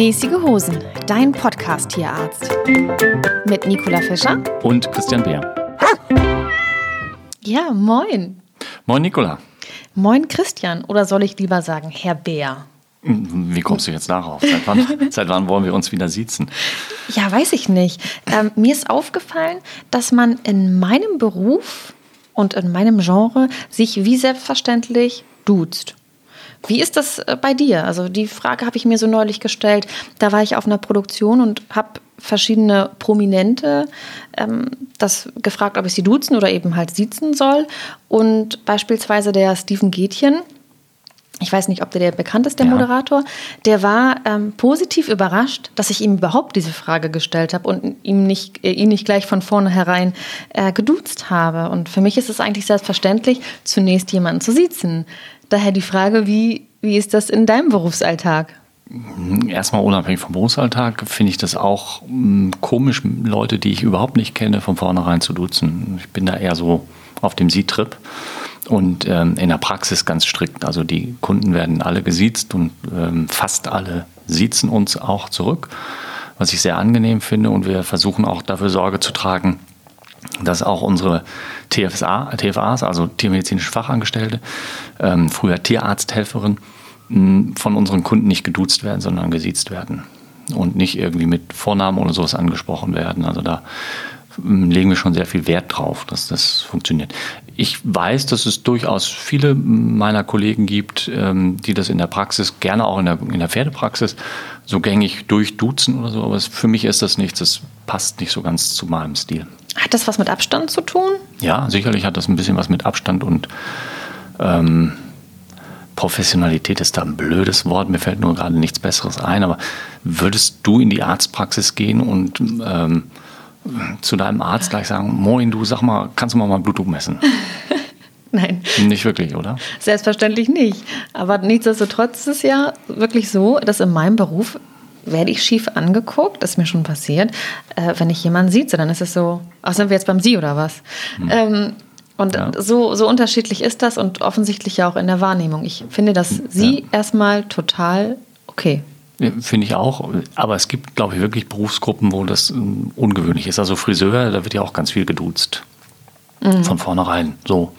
Mäßige Hosen, dein Podcast-Tierarzt. Mit Nicola Fischer und Christian Beer. Ja, moin. Moin, Nicola. Moin, Christian. Oder soll ich lieber sagen, Herr Bär? Wie kommst du jetzt darauf? Seit wann, seit wann wollen wir uns wieder siezen? Ja, weiß ich nicht. Ähm, mir ist aufgefallen, dass man in meinem Beruf und in meinem Genre sich wie selbstverständlich duzt. Wie ist das äh, bei dir? Also die Frage habe ich mir so neulich gestellt. Da war ich auf einer Produktion und habe verschiedene Prominente ähm, das gefragt, ob ich sie duzen oder eben halt siezen soll. Und beispielsweise der Steven Gätchen, ich weiß nicht, ob der, der bekannt ist, der ja. Moderator, der war ähm, positiv überrascht, dass ich ihm überhaupt diese Frage gestellt habe und ihm nicht, äh, ihn nicht gleich von vornherein äh, geduzt habe. Und für mich ist es eigentlich selbstverständlich, zunächst jemanden zu siezen. Daher die Frage, wie, wie ist das in deinem Berufsalltag? Erstmal unabhängig vom Berufsalltag finde ich das auch hm, komisch, Leute, die ich überhaupt nicht kenne, von vornherein zu duzen. Ich bin da eher so auf dem Sie-Trip und ähm, in der Praxis ganz strikt. Also die Kunden werden alle gesiezt und ähm, fast alle siezen uns auch zurück, was ich sehr angenehm finde. Und wir versuchen auch dafür Sorge zu tragen, dass auch unsere TFSA, TFAs, also tiermedizinische Fachangestellte, ähm, früher Tierarzthelferin, von unseren Kunden nicht geduzt werden, sondern gesiezt werden und nicht irgendwie mit Vornamen oder sowas angesprochen werden. Also da legen wir schon sehr viel Wert drauf, dass das funktioniert. Ich weiß, dass es durchaus viele meiner Kollegen gibt, ähm, die das in der Praxis, gerne auch in der, in der Pferdepraxis, so gängig durchduzen oder so, aber für mich ist das nichts, das passt nicht so ganz zu meinem Stil. Hat das was mit Abstand zu tun? Ja, sicherlich hat das ein bisschen was mit Abstand und ähm, Professionalität ist da ein blödes Wort, mir fällt nur gerade nichts Besseres ein, aber würdest du in die Arztpraxis gehen und ähm, zu deinem Arzt gleich sagen, moin, du sag mal, kannst du mal mal Blutdruck messen? Nein. Nicht wirklich, oder? Selbstverständlich nicht. Aber nichtsdestotrotz ist es ja wirklich so, dass in meinem Beruf werde ich schief angeguckt, das ist mir schon passiert, äh, wenn ich jemanden sieht, dann ist es so, ach, sind wir jetzt beim Sie oder was? Hm. Ähm, und ja. so, so unterschiedlich ist das und offensichtlich ja auch in der Wahrnehmung. Ich finde das Sie ja. erstmal total okay. Finde ich auch. Aber es gibt, glaube ich, wirklich Berufsgruppen, wo das ähm, ungewöhnlich ist. Also Friseur, da wird ja auch ganz viel geduzt. Mhm. Von vornherein. So.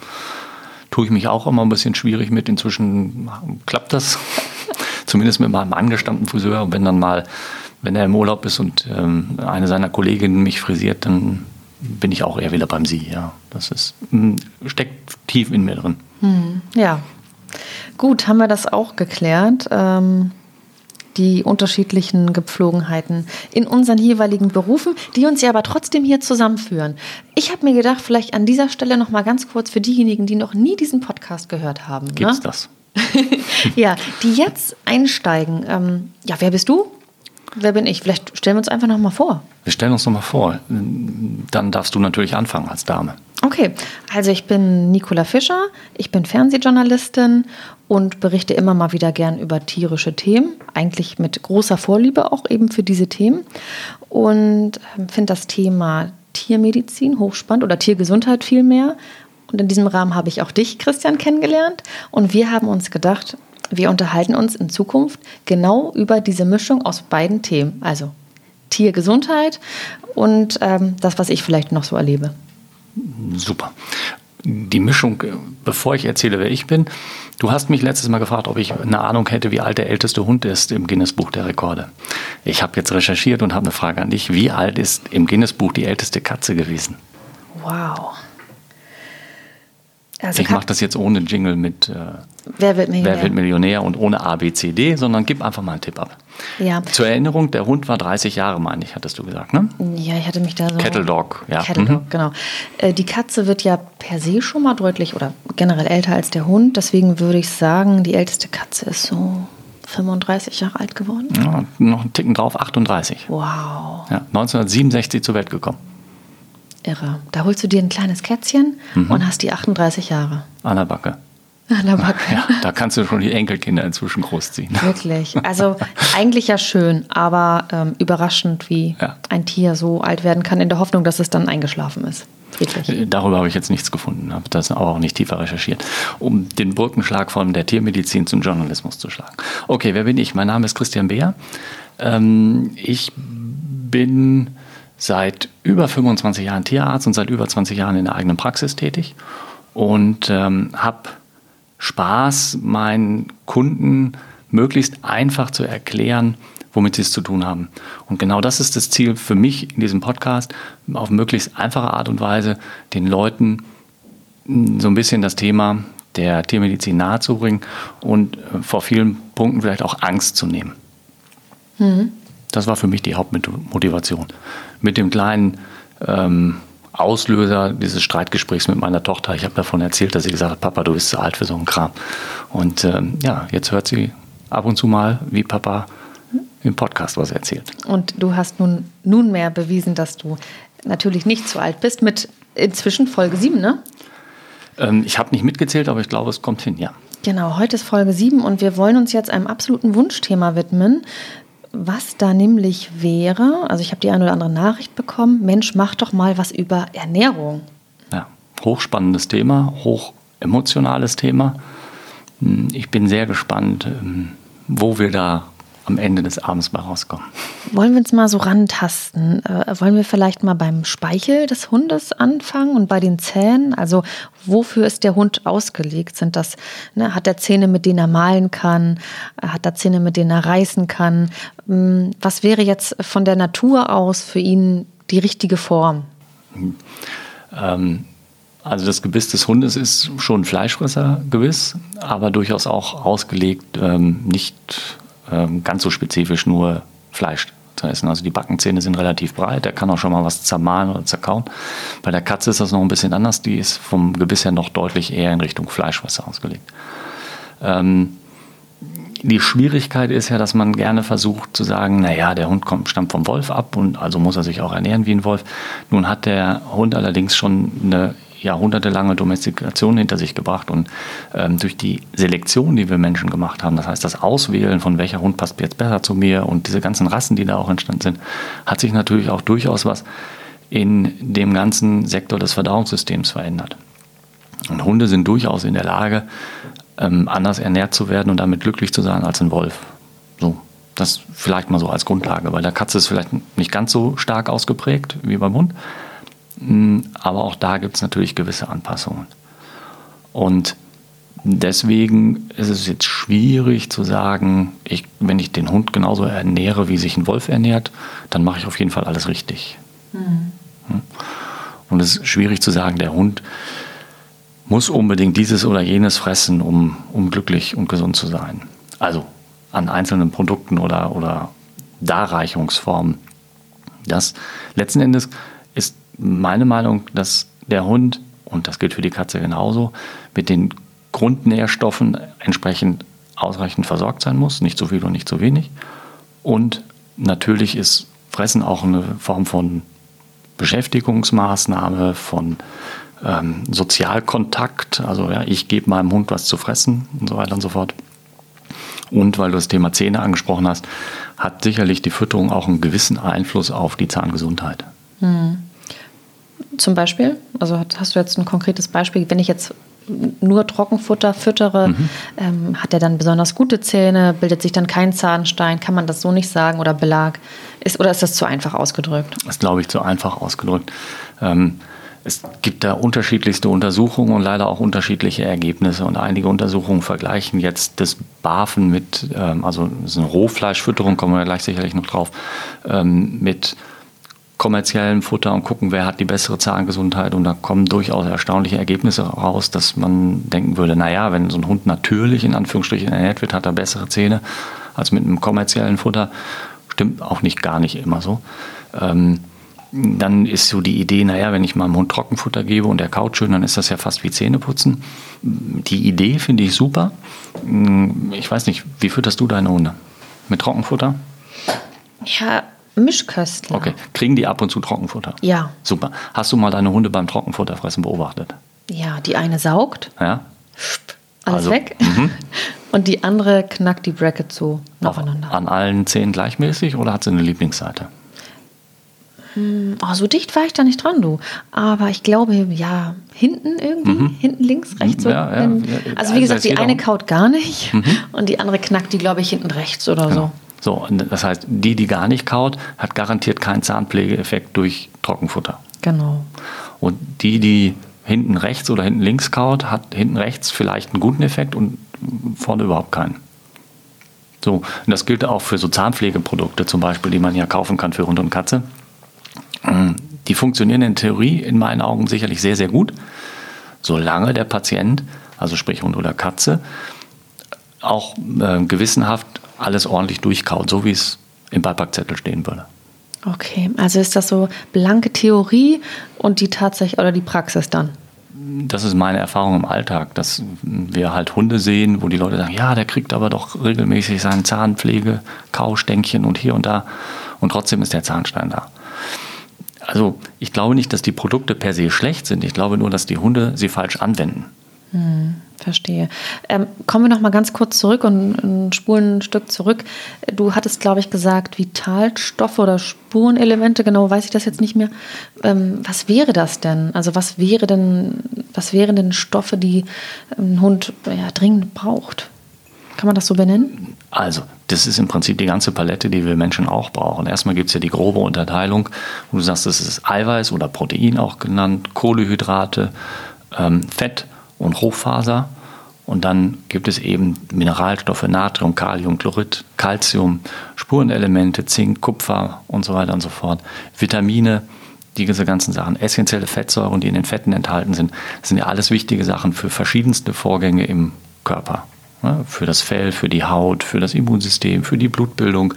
Tue ich mich auch immer ein bisschen schwierig mit. Inzwischen klappt das. Zumindest mit meinem angestammten Friseur. Und wenn dann mal, wenn er im Urlaub ist und ähm, eine seiner Kolleginnen mich frisiert, dann bin ich auch eher wieder beim Sie. Ja, das ist, hm, steckt tief in mir drin. Hm, ja. Gut, haben wir das auch geklärt. Ähm, die unterschiedlichen Gepflogenheiten in unseren jeweiligen Berufen, die uns ja aber trotzdem hier zusammenführen. Ich habe mir gedacht, vielleicht an dieser Stelle noch mal ganz kurz für diejenigen, die noch nie diesen Podcast gehört haben. Gibt's ne? das? ja, die jetzt einsteigen. Ähm, ja, wer bist du? Wer bin ich? Vielleicht stellen wir uns einfach noch mal vor. Wir stellen uns noch mal vor. Dann darfst du natürlich anfangen als Dame. Okay, also ich bin Nicola Fischer, ich bin Fernsehjournalistin und berichte immer mal wieder gern über tierische Themen, eigentlich mit großer Vorliebe auch eben für diese Themen und ähm, finde das Thema Tiermedizin hochspannend oder Tiergesundheit vielmehr. Und in diesem Rahmen habe ich auch dich, Christian, kennengelernt und wir haben uns gedacht, wir unterhalten uns in Zukunft genau über diese Mischung aus beiden Themen, also Tiergesundheit und ähm, das, was ich vielleicht noch so erlebe. Super. Die Mischung, bevor ich erzähle, wer ich bin, du hast mich letztes Mal gefragt, ob ich eine Ahnung hätte, wie alt der älteste Hund ist im Guinness-Buch der Rekorde. Ich habe jetzt recherchiert und habe eine Frage an dich. Wie alt ist im Guinness-Buch die älteste Katze gewesen? Wow. Also ich mache das jetzt ohne Jingle mit äh, Wer, wird Millionär? Wer wird Millionär und ohne A, B, C, D, sondern gib einfach mal einen Tipp ab. Ja. Zur Erinnerung, der Hund war 30 Jahre, meine ich, hattest du gesagt, ne? Ja, ich hatte mich da so. Kettle Dog, ja. Kettle Dog, mhm. genau. Äh, die Katze wird ja per se schon mal deutlich oder generell älter als der Hund. Deswegen würde ich sagen, die älteste Katze ist so 35 Jahre alt geworden. Ja, noch einen Ticken drauf, 38. Wow. Ja, 1967 zur Welt gekommen. Irre. Da holst du dir ein kleines Kätzchen mhm. und hast die 38 Jahre. An der Backe. An der Backe. Ja, da kannst du schon die Enkelkinder inzwischen großziehen. Wirklich. Also eigentlich ja schön, aber ähm, überraschend, wie ja. ein Tier so alt werden kann, in der Hoffnung, dass es dann eingeschlafen ist. Friedlich. Äh, darüber habe ich jetzt nichts gefunden, habe das auch nicht tiefer recherchiert, um den Brückenschlag von der Tiermedizin zum Journalismus zu schlagen. Okay, wer bin ich? Mein Name ist Christian Beer. Ähm, ich bin seit über 25 Jahren Tierarzt und seit über 20 Jahren in der eigenen Praxis tätig und ähm, habe Spaß, meinen Kunden möglichst einfach zu erklären, womit sie es zu tun haben. Und genau das ist das Ziel für mich in diesem Podcast, auf möglichst einfache Art und Weise den Leuten so ein bisschen das Thema der Tiermedizin nahezubringen und äh, vor vielen Punkten vielleicht auch Angst zu nehmen. Mhm. Das war für mich die Hauptmotivation. Mit dem kleinen ähm, Auslöser dieses Streitgesprächs mit meiner Tochter. Ich habe davon erzählt, dass sie gesagt hat, Papa, du bist zu alt für so einen Kram. Und ähm, ja, jetzt hört sie ab und zu mal, wie Papa im Podcast was erzählt. Und du hast nun nunmehr bewiesen, dass du natürlich nicht zu alt bist, mit inzwischen Folge 7, ne? Ähm, ich habe nicht mitgezählt, aber ich glaube, es kommt hin, ja. Genau, heute ist Folge 7 und wir wollen uns jetzt einem absoluten Wunschthema widmen. Was da nämlich wäre, also ich habe die eine oder andere Nachricht bekommen, Mensch, mach doch mal was über Ernährung. Ja, hochspannendes Thema, hoch emotionales Thema. Hm, ich bin sehr gespannt, ähm, wo wir da am Ende des Abends mal rauskommen. Wollen wir uns mal so rantasten? Äh, wollen wir vielleicht mal beim Speichel des Hundes anfangen und bei den Zähnen? Also wofür ist der Hund ausgelegt? Sind das, ne, hat er Zähne, mit denen er malen kann? Hat er Zähne, mit denen er reißen kann? Hm, was wäre jetzt von der Natur aus für ihn die richtige Form? Hm. Ähm, also das Gebiss des Hundes ist schon Fleischfresser gewiss, aber durchaus auch ausgelegt, ähm, nicht ganz so spezifisch nur Fleisch zu essen. Also die Backenzähne sind relativ breit, er kann auch schon mal was zermahlen oder zerkauen. Bei der Katze ist das noch ein bisschen anders, die ist vom Gebiss her noch deutlich eher in Richtung Fleischwasser ausgelegt. Ähm, die Schwierigkeit ist ja, dass man gerne versucht zu sagen, naja, der Hund kommt, stammt vom Wolf ab und also muss er sich auch ernähren wie ein Wolf. Nun hat der Hund allerdings schon eine jahrhundertelange Domestikation hinter sich gebracht und ähm, durch die Selektion, die wir Menschen gemacht haben, das heißt das Auswählen von welcher Hund passt jetzt besser zu mir und diese ganzen Rassen, die da auch entstanden sind, hat sich natürlich auch durchaus was in dem ganzen Sektor des Verdauungssystems verändert. Und Hunde sind durchaus in der Lage, ähm, anders ernährt zu werden und damit glücklich zu sein als ein Wolf. So, das vielleicht mal so als Grundlage. Bei der Katze ist vielleicht nicht ganz so stark ausgeprägt wie beim Hund, aber auch da gibt es natürlich gewisse Anpassungen. Und deswegen ist es jetzt schwierig zu sagen, ich, wenn ich den Hund genauso ernähre, wie sich ein Wolf ernährt, dann mache ich auf jeden Fall alles richtig. Mhm. Und es ist schwierig zu sagen, der Hund muss unbedingt dieses oder jenes fressen, um, um glücklich und gesund zu sein. Also an einzelnen Produkten oder, oder Darreichungsformen. Das letzten Endes meine Meinung, dass der Hund, und das gilt für die Katze genauso, mit den Grundnährstoffen entsprechend ausreichend versorgt sein muss, nicht zu viel und nicht zu wenig. Und natürlich ist Fressen auch eine Form von Beschäftigungsmaßnahme, von ähm, Sozialkontakt. Also ja, ich gebe meinem Hund was zu fressen und so weiter und so fort. Und weil du das Thema Zähne angesprochen hast, hat sicherlich die Fütterung auch einen gewissen Einfluss auf die Zahngesundheit. Hm. Zum Beispiel? Also hast du jetzt ein konkretes Beispiel? Wenn ich jetzt nur Trockenfutter füttere, mhm. ähm, hat er dann besonders gute Zähne, bildet sich dann kein Zahnstein? Kann man das so nicht sagen oder Belag? Ist, oder ist das zu einfach ausgedrückt? Das ist, glaube ich, zu einfach ausgedrückt. Ähm, es gibt da unterschiedlichste Untersuchungen und leider auch unterschiedliche Ergebnisse. Und einige Untersuchungen vergleichen jetzt das Barfen mit, ähm, also das ist eine Rohfleischfütterung, kommen wir gleich sicherlich noch drauf, ähm, mit kommerziellem Futter und gucken, wer hat die bessere Zahngesundheit. Und da kommen durchaus erstaunliche Ergebnisse raus, dass man denken würde, naja, wenn so ein Hund natürlich in Anführungsstrichen ernährt wird, hat er bessere Zähne als mit einem kommerziellen Futter. Stimmt auch nicht gar nicht immer so. Ähm, dann ist so die Idee, naja, wenn ich meinem Hund Trockenfutter gebe und er kaut schön, dann ist das ja fast wie Zähneputzen. Die Idee finde ich super. Ich weiß nicht, wie fütterst du deine Hunde? Mit Trockenfutter? Ja, Mischköstler. Okay. Kriegen die ab und zu Trockenfutter? Ja. Super. Hast du mal deine Hunde beim Trockenfutterfressen beobachtet? Ja, die eine saugt. Ja. Alles also, weg. Mhm. Und die andere knackt die Bracket so nacheinander. An allen Zähnen gleichmäßig oder hat sie eine Lieblingsseite? Hm, oh, so dicht war ich da nicht dran, du. Aber ich glaube, ja, hinten irgendwie, mhm. hinten links, rechts. So, ja, wenn, ja, also wie gesagt, die eine kaut gar nicht mhm. und die andere knackt die, glaube ich, hinten rechts oder ja. so. So, das heißt, die, die gar nicht kaut, hat garantiert keinen Zahnpflegeeffekt durch Trockenfutter. Genau. Und die, die hinten rechts oder hinten links kaut, hat hinten rechts vielleicht einen guten Effekt und vorne überhaupt keinen. So, und das gilt auch für so Zahnpflegeprodukte zum Beispiel, die man ja kaufen kann für Hund und Katze. Die funktionieren in Theorie in meinen Augen sicherlich sehr, sehr gut, solange der Patient, also sprich Hund oder Katze, auch äh, gewissenhaft alles ordentlich durchkaut, so wie es im Beipackzettel stehen würde. Okay, also ist das so blanke Theorie und die Tatsache oder die Praxis dann? Das ist meine Erfahrung im Alltag, dass wir halt Hunde sehen, wo die Leute sagen, ja, der kriegt aber doch regelmäßig seine Zahnpflege, Kaustänkchen und hier und da und trotzdem ist der Zahnstein da. Also ich glaube nicht, dass die Produkte per se schlecht sind. Ich glaube nur, dass die Hunde sie falsch anwenden. Hm, verstehe. Ähm, kommen wir noch mal ganz kurz zurück und spulen ein Stück zurück. Du hattest, glaube ich, gesagt, Vitalstoffe oder Spurenelemente. Genau, weiß ich das jetzt nicht mehr. Ähm, was wäre das denn? Also was wäre denn, was wären denn Stoffe, die ein Hund ja, dringend braucht? Kann man das so benennen? Also, das ist im Prinzip die ganze Palette, die wir Menschen auch brauchen. Erstmal gibt es ja die grobe Unterteilung, wo du sagst, das ist Eiweiß oder Protein auch genannt, Kohlehydrate, ähm, Fett und Hochfaser. Und dann gibt es eben Mineralstoffe, Natrium, Kalium, Chlorid, Calcium, Spurenelemente, Zink, Kupfer und so weiter und so fort. Vitamine, diese ganzen Sachen, essentielle Fettsäuren, die in den Fetten enthalten sind, sind ja alles wichtige Sachen für verschiedenste Vorgänge im Körper. für das Fell, für die Haut, für das Immunsystem, für die Blutbildung,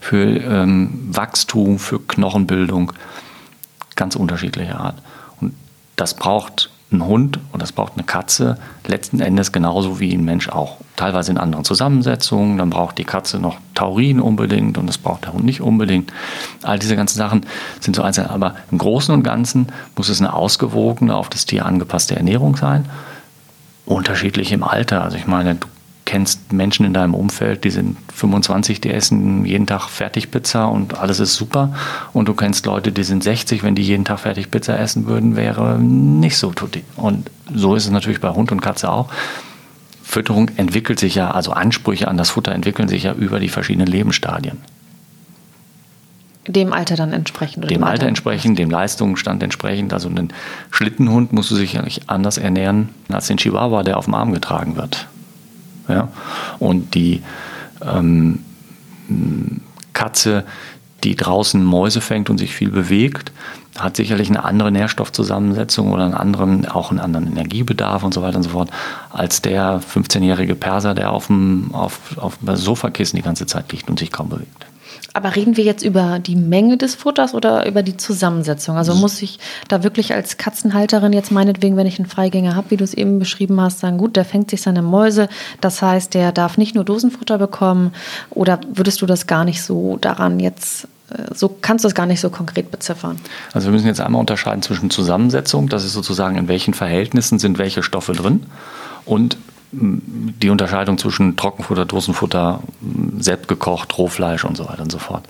für ähm, Wachstum, für Knochenbildung. Ganz unterschiedliche Art. Und das braucht ein Hund und das braucht eine Katze letzten Endes genauso wie ein Mensch auch. Teilweise in anderen Zusammensetzungen. Dann braucht die Katze noch Taurin unbedingt und das braucht der Hund nicht unbedingt. All diese ganzen Sachen sind so einzeln. Aber im Großen und Ganzen muss es eine ausgewogene, auf das Tier angepasste Ernährung sein. Unterschiedlich im Alter. Also ich meine, du kennst Menschen in deinem Umfeld, die sind 25, die essen jeden Tag Fertigpizza und alles ist super. Und du kennst Leute, die sind 60, wenn die jeden Tag Fertigpizza essen würden, wäre nicht so tutti. Und so ist es natürlich bei Hund und Katze auch. Fütterung entwickelt sich ja, also Ansprüche an das Futter entwickeln sich ja über die verschiedenen Lebensstadien. Dem Alter dann entsprechend. Dem, dem Alter entsprechend, dem Leistungsstand entsprechend. Also einen Schlittenhund musst du sicherlich anders ernähren als den Chihuahua, der auf dem Arm getragen wird. Ja? Und die ähm, Katze, die draußen Mäuse fängt und sich viel bewegt, hat sicherlich eine andere Nährstoffzusammensetzung oder einen anderen, auch einen anderen Energiebedarf und so weiter und so fort, als der 15-jährige Perser, der auf dem, auf, auf dem Sofakissen die ganze Zeit liegt und sich kaum bewegt. Aber reden wir jetzt über die Menge des Futters oder über die Zusammensetzung? Also muss ich da wirklich als Katzenhalterin jetzt meinetwegen, wenn ich einen Freigänger habe, wie du es eben beschrieben hast, sagen, gut, der fängt sich seine Mäuse, das heißt, der darf nicht nur Dosenfutter bekommen oder würdest du das gar nicht so daran jetzt äh, so kannst du es gar nicht so konkret beziffern. Also wir müssen jetzt einmal unterscheiden zwischen Zusammensetzung, das ist sozusagen in welchen Verhältnissen sind welche Stoffe drin und die Unterscheidung zwischen Trockenfutter, Dosenfutter, selbstgekocht, Rohfleisch und so weiter und so fort.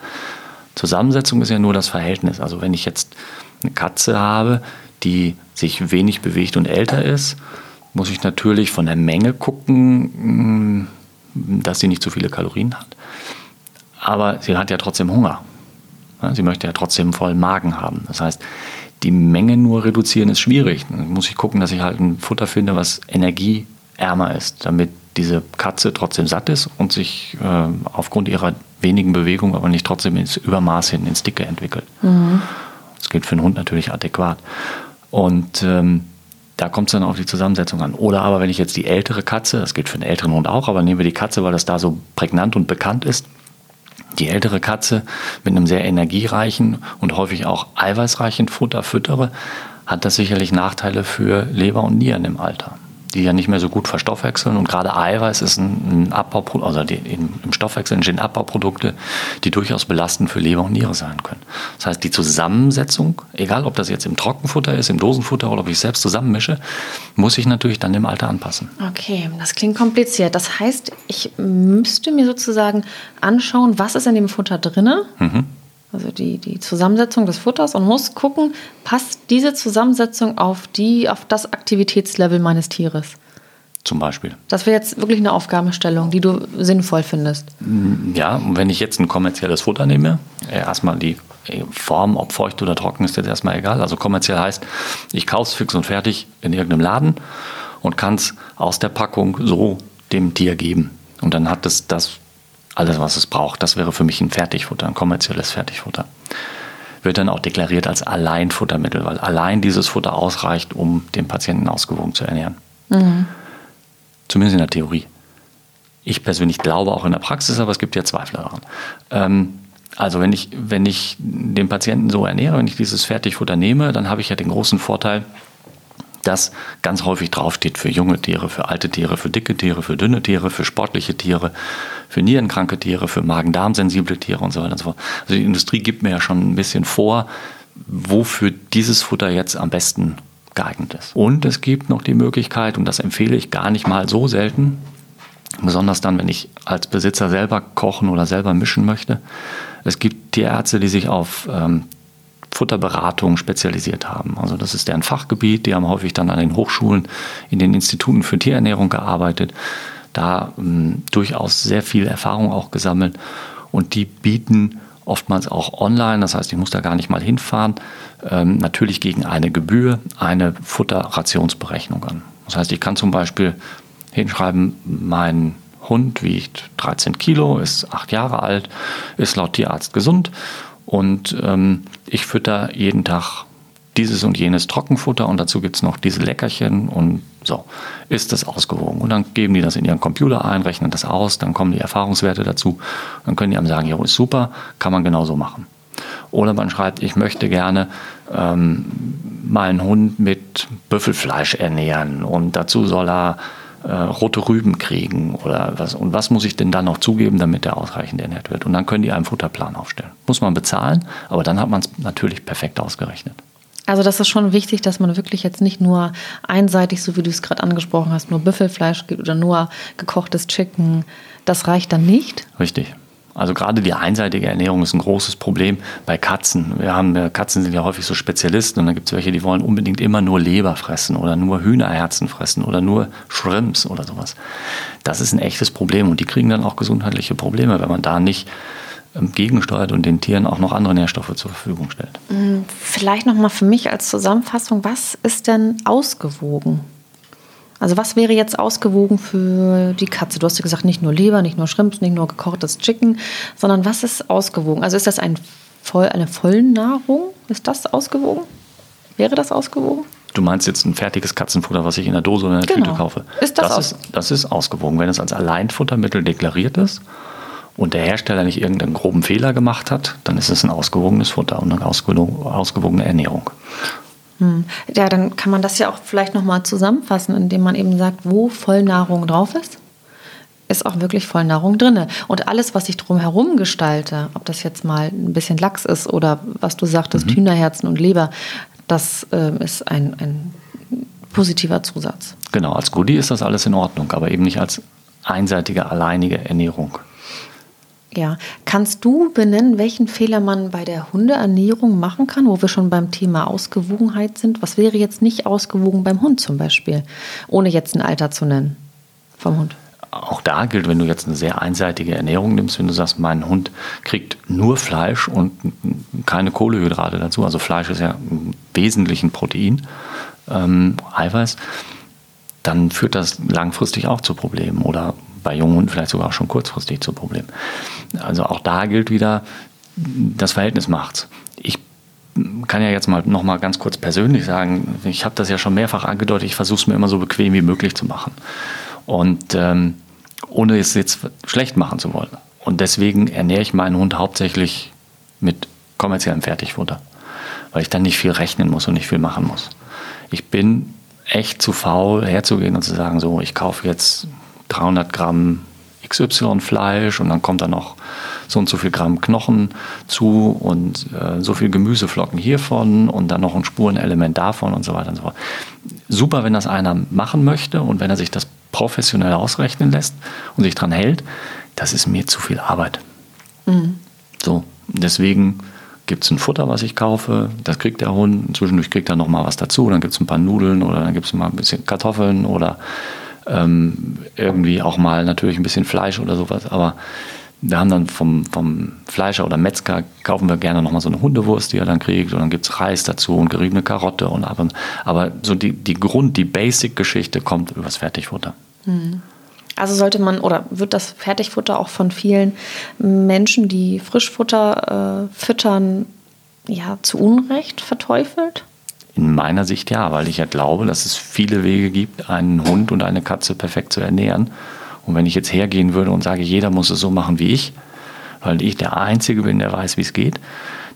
Zusammensetzung ist ja nur das Verhältnis. Also wenn ich jetzt eine Katze habe, die sich wenig bewegt und älter ist, muss ich natürlich von der Menge gucken, dass sie nicht zu viele Kalorien hat. Aber sie hat ja trotzdem Hunger. Sie möchte ja trotzdem vollen Magen haben. Das heißt, die Menge nur reduzieren ist schwierig. Dann muss ich gucken, dass ich halt ein Futter finde, was Energie ärmer ist, damit diese Katze trotzdem satt ist und sich äh, aufgrund ihrer wenigen Bewegung aber nicht trotzdem ins Übermaß hin ins Dicke entwickelt. Mhm. Das gilt für einen Hund natürlich adäquat. Und ähm, da kommt es dann auf die Zusammensetzung an. Oder aber wenn ich jetzt die ältere Katze, das gilt für einen älteren Hund auch, aber nehmen wir die Katze, weil das da so prägnant und bekannt ist, die ältere Katze mit einem sehr energiereichen und häufig auch eiweißreichen Futter füttere, hat das sicherlich Nachteile für Leber und Nieren im Alter die ja nicht mehr so gut verstoffwechseln. Und gerade Eiweiß ist ein, ein Abbauprodukt, also die, im Stoffwechsel entstehen Abbauprodukte, die durchaus belastend für Leber und Niere sein können. Das heißt, die Zusammensetzung, egal ob das jetzt im Trockenfutter ist, im Dosenfutter oder ob ich selbst zusammenmische, muss ich natürlich dann im Alter anpassen. Okay, das klingt kompliziert. Das heißt, ich müsste mir sozusagen anschauen, was ist in dem Futter drin. Mhm also die, die Zusammensetzung des Futters und muss gucken, passt diese Zusammensetzung auf, die, auf das Aktivitätslevel meines Tieres. zum Beispiel. Das wäre jetzt wirklich eine Aufgabenstellung, die du sinnvoll findest. Ja, und wenn ich jetzt ein kommerzielles Futter nehme, erstmal die Form, ob feucht oder trocken, ist jetzt erstmal egal. Also kommerziell heißt, ich kaufe es fix und fertig in irgendeinem Laden und kann es aus der Packung so dem Tier geben. Und dann hat es das alles, was es braucht. Das wäre für mich ein Fertigfutter, ein kommerzielles Fertigfutter. Wird dann auch deklariert als Alleinfuttermittel, weil allein dieses Futter ausreicht, um den Patienten ausgewogen zu ernähren. Mhm. Zumindest in der Theorie. Ich persönlich glaube auch in der Praxis, aber es gibt ja Zweifler daran. Ähm, also wenn ich, wenn ich den Patienten so ernähre, wenn ich dieses Fertigfutter nehme, dann habe ich ja den großen Vorteil, dass ganz häufig draufsteht für junge Tiere, für alte Tiere, für dicke Tiere, für dünne Tiere, für sportliche Tiere, für nierenkranke Tiere, für Magen-Darm-sensible Tiere und so weiter und so fort. Also die Industrie gibt mir ja schon ein bisschen vor, wofür dieses Futter jetzt am besten geeignet ist. Und es gibt noch die Möglichkeit, und das empfehle ich gar nicht mal so selten, besonders dann, wenn ich als Besitzer selber kochen oder selber mischen möchte. Es gibt Tierärzte, die sich auf ähm, Futterberatung spezialisiert haben. Also das ist deren Fachgebiet. Die haben häufig dann an den Hochschulen, in den Instituten für Tierernährung gearbeitet, da ähm, durchaus sehr viel Erfahrung auch gesammelt. Und die bieten oftmals auch online, das heißt, ich muss da gar nicht mal hinfahren, ähm, natürlich gegen eine Gebühr eine Futterrationsberechnung an. Das heißt, ich kann zum Beispiel hinschreiben, mein Hund wiegt 13 Kilo, ist acht Jahre alt, ist laut Tierarzt gesund und ähm, ich fütter jeden Tag dieses und jenes Trockenfutter und dazu gibt es noch diese Leckerchen und so ist das ausgewogen. Und dann geben die das in ihren Computer ein, rechnen das aus, dann kommen die Erfahrungswerte dazu. Dann können die einem sagen, ja, ist super, kann man genauso machen. Oder man schreibt, ich möchte gerne ähm, meinen Hund mit Büffelfleisch ernähren und dazu soll er äh, rote Rüben kriegen oder was. Und was muss ich denn dann noch zugeben, damit er ausreichend ernährt wird? Und dann können die einen Futterplan aufstellen. Muss man bezahlen, aber dann hat man es natürlich perfekt ausgerechnet. Also das ist schon wichtig, dass man wirklich jetzt nicht nur einseitig, so wie du es gerade angesprochen hast, nur Büffelfleisch gibt oder nur gekochtes Chicken. Das reicht dann nicht. Richtig. Also gerade die einseitige Ernährung ist ein großes Problem bei Katzen. Wir haben Katzen sind ja häufig so Spezialisten und dann gibt es welche, die wollen unbedingt immer nur Leber fressen oder nur Hühnerherzen fressen oder nur Shrimps oder sowas. Das ist ein echtes Problem und die kriegen dann auch gesundheitliche Probleme, wenn man da nicht ähm, gegensteuert und den Tieren auch noch andere Nährstoffe zur Verfügung stellt. Mm, vielleicht noch mal für mich als Zusammenfassung, was ist denn ausgewogen? Also was wäre jetzt ausgewogen für die Katze? Du hast ja gesagt, nicht nur Leber, nicht nur Shrimps, nicht nur gekochtes Chicken, sondern was ist ausgewogen? Also ist das ein voll, eine Vollnahrung? Ist das ausgewogen? Wäre das ausgewogen? Du meinst jetzt ein fertiges Katzenfutter, was ich in der Dose oder in der genau. Tüte kaufe? Ist das, das, ist, das ist ausgewogen. Wenn es als Alleinfuttermittel deklariert ist und der Hersteller nicht irgendeinen groben Fehler gemacht hat, dann ist es ein ausgewogenes Futter und eine ausgewogene Ernährung. Hm. Ja, dann kann man das ja auch vielleicht nochmal zusammenfassen, indem man eben sagt, wo Vollnahrung drauf ist, ist auch wirklich Vollnahrung drin. Und alles, was ich drumherum gestalte, ob das jetzt mal ein bisschen Lachs ist oder was du sagtest, mhm. Hühnerherzen und Leber, das äh, ist ein, ein positiver Zusatz. Genau, als Goodie ist das alles in Ordnung, aber eben nicht als einseitige, alleinige Ernährung. Ja, kannst du benennen, welchen Fehler man bei der Hundeernährung machen kann, wo wir schon beim Thema Ausgewogenheit sind? Was wäre jetzt nicht ausgewogen beim Hund zum Beispiel, ohne jetzt ein Alter zu nennen vom Hund? Auch da gilt, wenn du jetzt eine sehr einseitige Ernährung nimmst, wenn du sagst, mein Hund kriegt nur Fleisch und keine Kohlehydrate dazu, also Fleisch ist ja im Wesentlichen Protein, ähm, Eiweiß, dann führt das langfristig auch zu Problemen oder bei jungen Hunden vielleicht sogar auch schon kurzfristig zu Problemen. Also auch da gilt wieder, das Verhältnis macht's. Ich kann ja jetzt mal noch mal ganz kurz persönlich sagen, ich habe das ja schon mehrfach angedeutet, ich versuche es mir immer so bequem wie möglich zu machen. Und ähm, ohne es jetzt schlecht machen zu wollen. Und deswegen ernähre ich meinen Hund hauptsächlich mit kommerziellem Fertigfutter, weil ich dann nicht viel rechnen muss und nicht viel machen muss. Ich bin echt zu faul herzugehen und zu sagen, so, ich kaufe jetzt 300 Gramm XY-Fleisch und dann kommt da noch so und so viel Gramm Knochen zu und äh, so viel Gemüseflocken hiervon und dann noch ein Spurenelement davon und so weiter und so fort. Super, wenn das einer machen möchte und wenn er sich das professionell ausrechnen lässt und sich dran hält, das ist mir zu viel Arbeit. Mhm. So, deswegen gibt es ein Futter, was ich kaufe, das kriegt der Hund, zwischendurch kriegt er noch mal was dazu, dann gibt es ein paar Nudeln oder dann gibt es mal ein bisschen Kartoffeln oder ähm, irgendwie auch mal natürlich ein bisschen Fleisch oder sowas, aber wir haben dann vom, vom Fleischer oder Metzger kaufen wir gerne nochmal so eine Hundewurst, die er dann kriegt. Und dann gibt es Reis dazu und geriebene Karotte und ab. Aber so die, die Grund, die Basic-Geschichte kommt übers Fertigfutter. Mhm. Also sollte man oder wird das Fertigfutter auch von vielen Menschen, die Frischfutter äh, füttern, ja, zu Unrecht verteufelt? In meiner Sicht ja, weil ich ja glaube, dass es viele Wege gibt, einen Hund und eine Katze perfekt zu ernähren. Und wenn ich jetzt hergehen würde und sage, jeder muss es so machen wie ich, weil ich der Einzige bin, der weiß, wie es geht,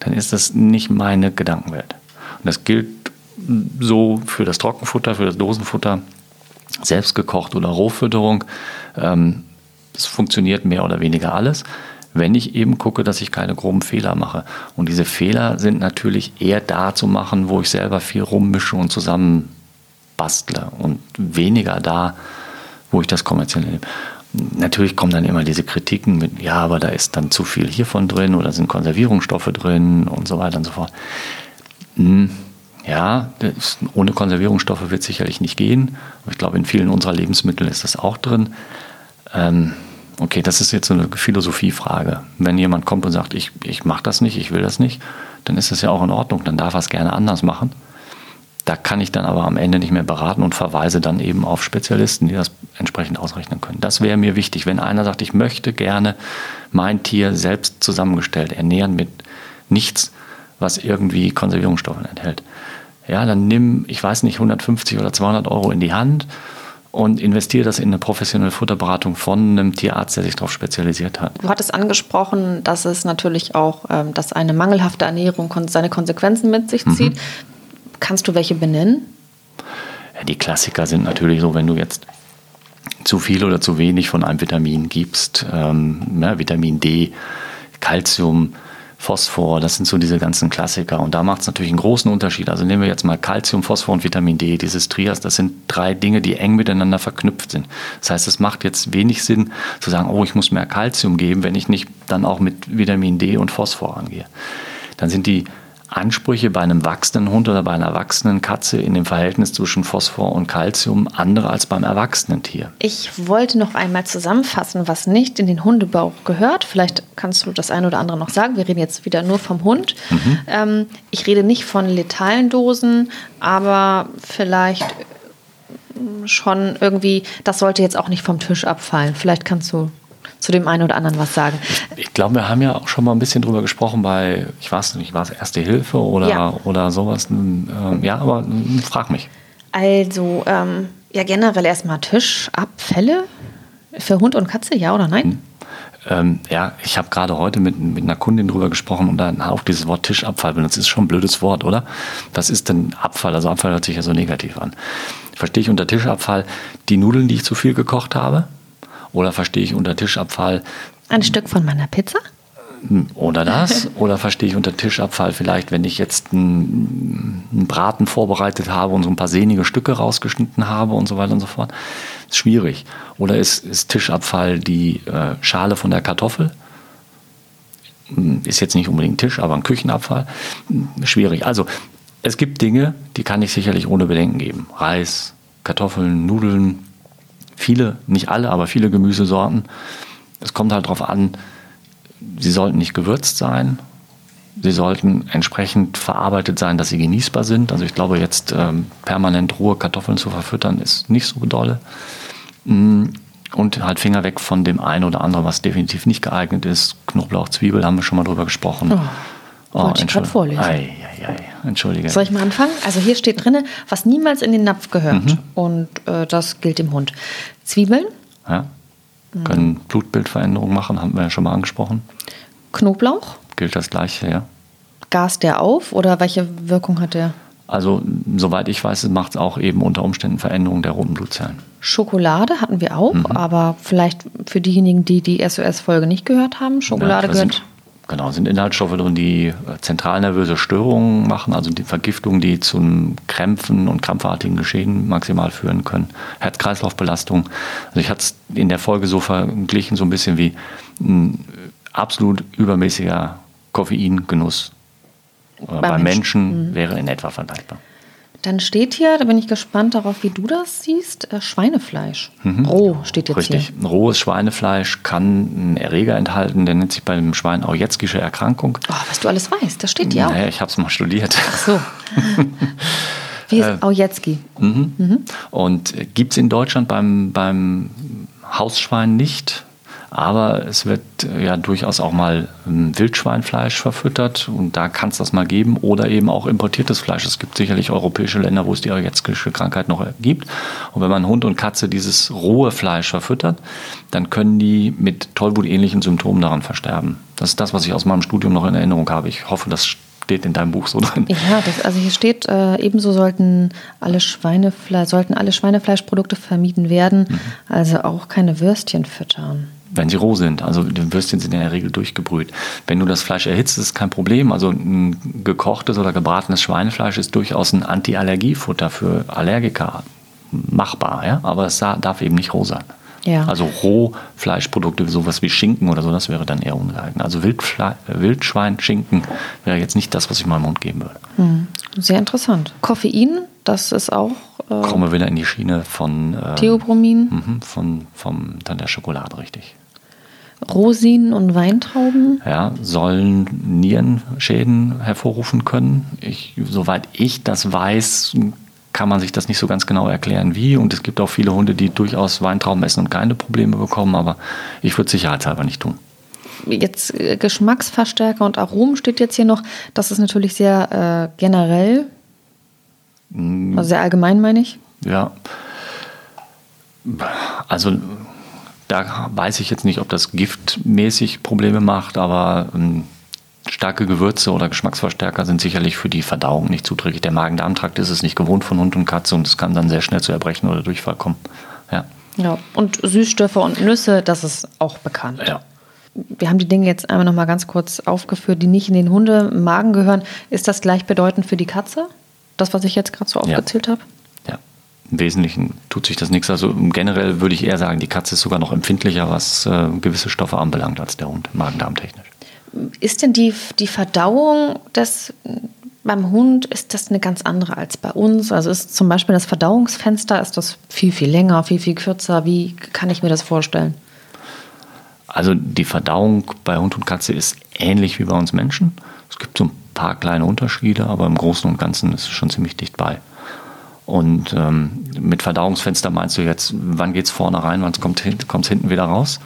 dann ist das nicht meine Gedankenwelt. Und das gilt so für das Trockenfutter, für das Dosenfutter, selbstgekocht oder Rohfütterung. Ähm, es funktioniert mehr oder weniger alles, wenn ich eben gucke, dass ich keine groben Fehler mache. Und diese Fehler sind natürlich eher da zu machen, wo ich selber viel rummische und zusammen bastle und weniger da, wo ich das kommerziell nehme. Natürlich kommen dann immer diese Kritiken mit, ja, aber da ist dann zu viel hiervon drin oder sind Konservierungsstoffe drin und so weiter und so fort. Hm, ja, das, ohne Konservierungsstoffe wird es sicherlich nicht gehen. Ich glaube, in vielen unserer Lebensmittel ist das auch drin. Ähm, okay, das ist jetzt so eine Philosophiefrage. Wenn jemand kommt und sagt, ich, ich mache das nicht, ich will das nicht, dann ist das ja auch in Ordnung. Dann darf er es gerne anders machen. Da kann ich dann aber am Ende nicht mehr beraten und verweise dann eben auf Spezialisten, die das entsprechend ausrechnen können. Das wäre mir wichtig. Wenn einer sagt, ich möchte gerne mein Tier selbst zusammengestellt ernähren mit nichts, was irgendwie Konservierungsstoffe enthält, ja, dann nimm, ich weiß nicht, 150 oder 200 Euro in die Hand und investiere das in eine professionelle Futterberatung von einem Tierarzt, der sich darauf spezialisiert hat. Du hattest angesprochen, dass es natürlich auch, ähm, dass eine mangelhafte Ernährung seine Konsequenzen mit sich zieht. Mhm. Kannst du welche benennen? Die Klassiker sind natürlich so, wenn du jetzt zu viel oder zu wenig von einem Vitamin gibst, ähm, ja, Vitamin D, Calcium, Phosphor, das sind so diese ganzen Klassiker. Und da macht es natürlich einen großen Unterschied. Also nehmen wir jetzt mal Calcium, Phosphor und Vitamin D, dieses Trias, das sind drei Dinge, die eng miteinander verknüpft sind. Das heißt, es macht jetzt wenig Sinn zu sagen, oh, ich muss mehr Calcium geben, wenn ich nicht dann auch mit Vitamin D und Phosphor angehe. Dann sind die Ansprüche bei einem wachsenden Hund oder bei einer wachsenden Katze in dem Verhältnis zwischen Phosphor und Calcium andere als beim erwachsenen Tier. Ich wollte noch einmal zusammenfassen, was nicht in den Hundebauch gehört. Vielleicht kannst du das eine oder andere noch sagen. Wir reden jetzt wieder nur vom Hund. Mhm. Ähm, ich rede nicht von letalen Dosen, aber vielleicht schon irgendwie, das sollte jetzt auch nicht vom Tisch abfallen. Vielleicht kannst du zu dem einen oder anderen was sagen. Ich glaube, wir haben ja auch schon mal ein bisschen drüber gesprochen bei, ich weiß nicht, war es Erste Hilfe oder, ja. oder sowas. Ähm, ja, aber hm, frag mich. Also, ähm, ja, generell erstmal Tischabfälle für Hund und Katze, ja oder nein? Hm. Ähm, ja, ich habe gerade heute mit, mit einer Kundin drüber gesprochen und dann auch dieses Wort Tischabfall benutzt. Das ist schon ein blödes Wort, oder? Was ist denn Abfall? Also Abfall hört sich ja so negativ an. Verstehe ich unter Tischabfall die Nudeln, die ich zu viel gekocht habe? Oder verstehe ich unter Tischabfall. Ein Stück von meiner Pizza? Oder das? Oder verstehe ich unter Tischabfall vielleicht, wenn ich jetzt einen, einen, Braten vorbereitet habe und so ein paar sehnige Stücke rausgeschnitten habe und so weiter und so fort? Ist schwierig. Oder ist, ist Tischabfall die äh, Schale von der Kartoffel? Ist jetzt nicht unbedingt Tisch, aber ein Küchenabfall? Schwierig. Also, es gibt Dinge, die kann ich sicherlich ohne Bedenken geben. Reis, Kartoffeln, Nudeln, viele, nicht alle, aber viele Gemüsesorten. Es kommt halt darauf an, sie sollten nicht gewürzt sein. Sie sollten entsprechend verarbeitet sein, dass sie genießbar sind. Also ich glaube, jetzt ähm, permanent rohe Kartoffeln zu verfüttern, ist nicht so dolle. Mm, und halt Finger weg von dem einen oder anderen, was definitiv nicht geeignet ist. Knoblauch, Zwiebel, haben wir schon mal drüber gesprochen. Oh. Oh, Wollte ich gerade vorlesen. Ei, ei, ei. Entschuldige. Soll ich mal anfangen? Also hier steht drin, was niemals in den Napf gehört. Mhm. Und äh, das gilt dem Hund. Zwiebeln. Ja. Können mhm. Blutbildveränderungen machen, haben wir ja schon mal angesprochen. Knoblauch. Gilt das gleiche, ja. Gas der auf oder welche Wirkung hat der? Also, soweit ich weiß, macht es auch eben unter Umständen Veränderungen der roten Blutzellen. Schokolade hatten wir auch, mhm. aber vielleicht für diejenigen, die die SOS-Folge nicht gehört haben, Schokolade ja, gehört Genau, sind Inhaltsstoffe drin, die äh, zentralnervöse Störungen machen, also die Vergiftung, die zu Krämpfen und krampfartigen Geschehen maximal führen können. Herz-Kreislauf-Belastung. Also ich hatte es in der Folge so verglichen, so ein bisschen wie ein absolut übermäßiger Koffeingenuss beim, beim Menschen, Menschen mhm. wäre in etwa vergleichbar. Dann steht hier, da bin ich gespannt darauf, wie du das siehst, äh, Schweinefleisch. Mhm. Roh steht jetzt Richtig. hier. Rohes Schweinefleisch kann einen Erreger enthalten, der nennt sich bei dem Schwein Aujetzkische Erkrankung. Oh, was du alles weißt, das steht ja naja, auch. ich habe es mal studiert. Ach so. wie ist äh, Aujetzki? Mhm. Mhm. Und gibt es in Deutschland beim, beim Hausschwein nicht. Aber es wird äh, ja durchaus auch mal ähm, Wildschweinfleisch verfüttert und da kann es das mal geben oder eben auch importiertes Fleisch. Es gibt sicherlich europäische Länder, wo es die Eujetzkische Krankheit noch gibt. Und wenn man Hund und Katze dieses rohe Fleisch verfüttert, dann können die mit Tollwut-ähnlichen Symptomen daran versterben. Das ist das, was ich aus meinem Studium noch in Erinnerung habe. Ich hoffe, das steht in deinem Buch so drin. Ja, das, also hier steht, äh, ebenso sollten alle, Schweinefle sollten alle Schweinefleischprodukte vermieden werden, mhm. also auch keine Würstchen füttern wenn sie roh sind. Also die Würstchen sind in der Regel durchgebrüht. Wenn du das Fleisch erhitzt, ist es kein Problem. Also ein gekochtes oder gebratenes Schweinefleisch ist durchaus ein Antiallergiefutter für Allergiker machbar, ja? aber es darf eben nicht roh sein. Ja. Also Rohfleischprodukte, sowas wie Schinken oder so, das wäre dann eher ungeeignet. Also Wildfle Wildschwein, Schinken wäre jetzt nicht das, was ich meinem Mund geben würde. Hm. Sehr interessant. Koffein, das ist auch. Äh, Kommen wir wieder in die Schiene von. Ähm, Theobromin. Mhm, von, vom, dann der Schokolade, richtig. Rosinen und Weintrauben? Ja, sollen Nierenschäden hervorrufen können. Ich, soweit ich das weiß, kann man sich das nicht so ganz genau erklären, wie. Und es gibt auch viele Hunde, die durchaus Weintrauben essen und keine Probleme bekommen, aber ich würde es sicherheitshalber nicht tun. Jetzt äh, Geschmacksverstärker und Aromen steht jetzt hier noch. Das ist natürlich sehr äh, generell, mm. also sehr allgemein, meine ich. Ja. Also da weiß ich jetzt nicht, ob das giftmäßig Probleme macht, aber ähm, starke Gewürze oder Geschmacksverstärker sind sicherlich für die Verdauung nicht zuträglich. Der Magen-Darm-Trakt ist es nicht gewohnt von Hund und Katze und es kann dann sehr schnell zu Erbrechen oder Durchfall kommen. Ja. ja. Und Süßstoffe und Nüsse, das ist auch bekannt. Ja. Wir haben die Dinge jetzt einmal noch mal ganz kurz aufgeführt, die nicht in den Hundemagen gehören. Ist das gleichbedeutend für die Katze? Das, was ich jetzt gerade so aufgezählt ja. habe? Im Wesentlichen tut sich das nichts. Also generell würde ich eher sagen, die Katze ist sogar noch empfindlicher, was äh, gewisse Stoffe anbelangt, als der Hund, magen-darm-technisch. Ist denn die, die Verdauung des, beim Hund, ist das eine ganz andere als bei uns? Also ist zum Beispiel das Verdauungsfenster, ist das viel, viel länger, viel, viel kürzer? Wie kann ich mir das vorstellen? Also die Verdauung bei Hund und Katze ist ähnlich wie bei uns Menschen. Es gibt so ein paar kleine Unterschiede, aber im Großen und Ganzen ist es schon ziemlich dicht bei. Und ähm, mit Verdauungsfenster meinst du jetzt, wann geht es vorne rein, wann kommt es hinten wieder raus?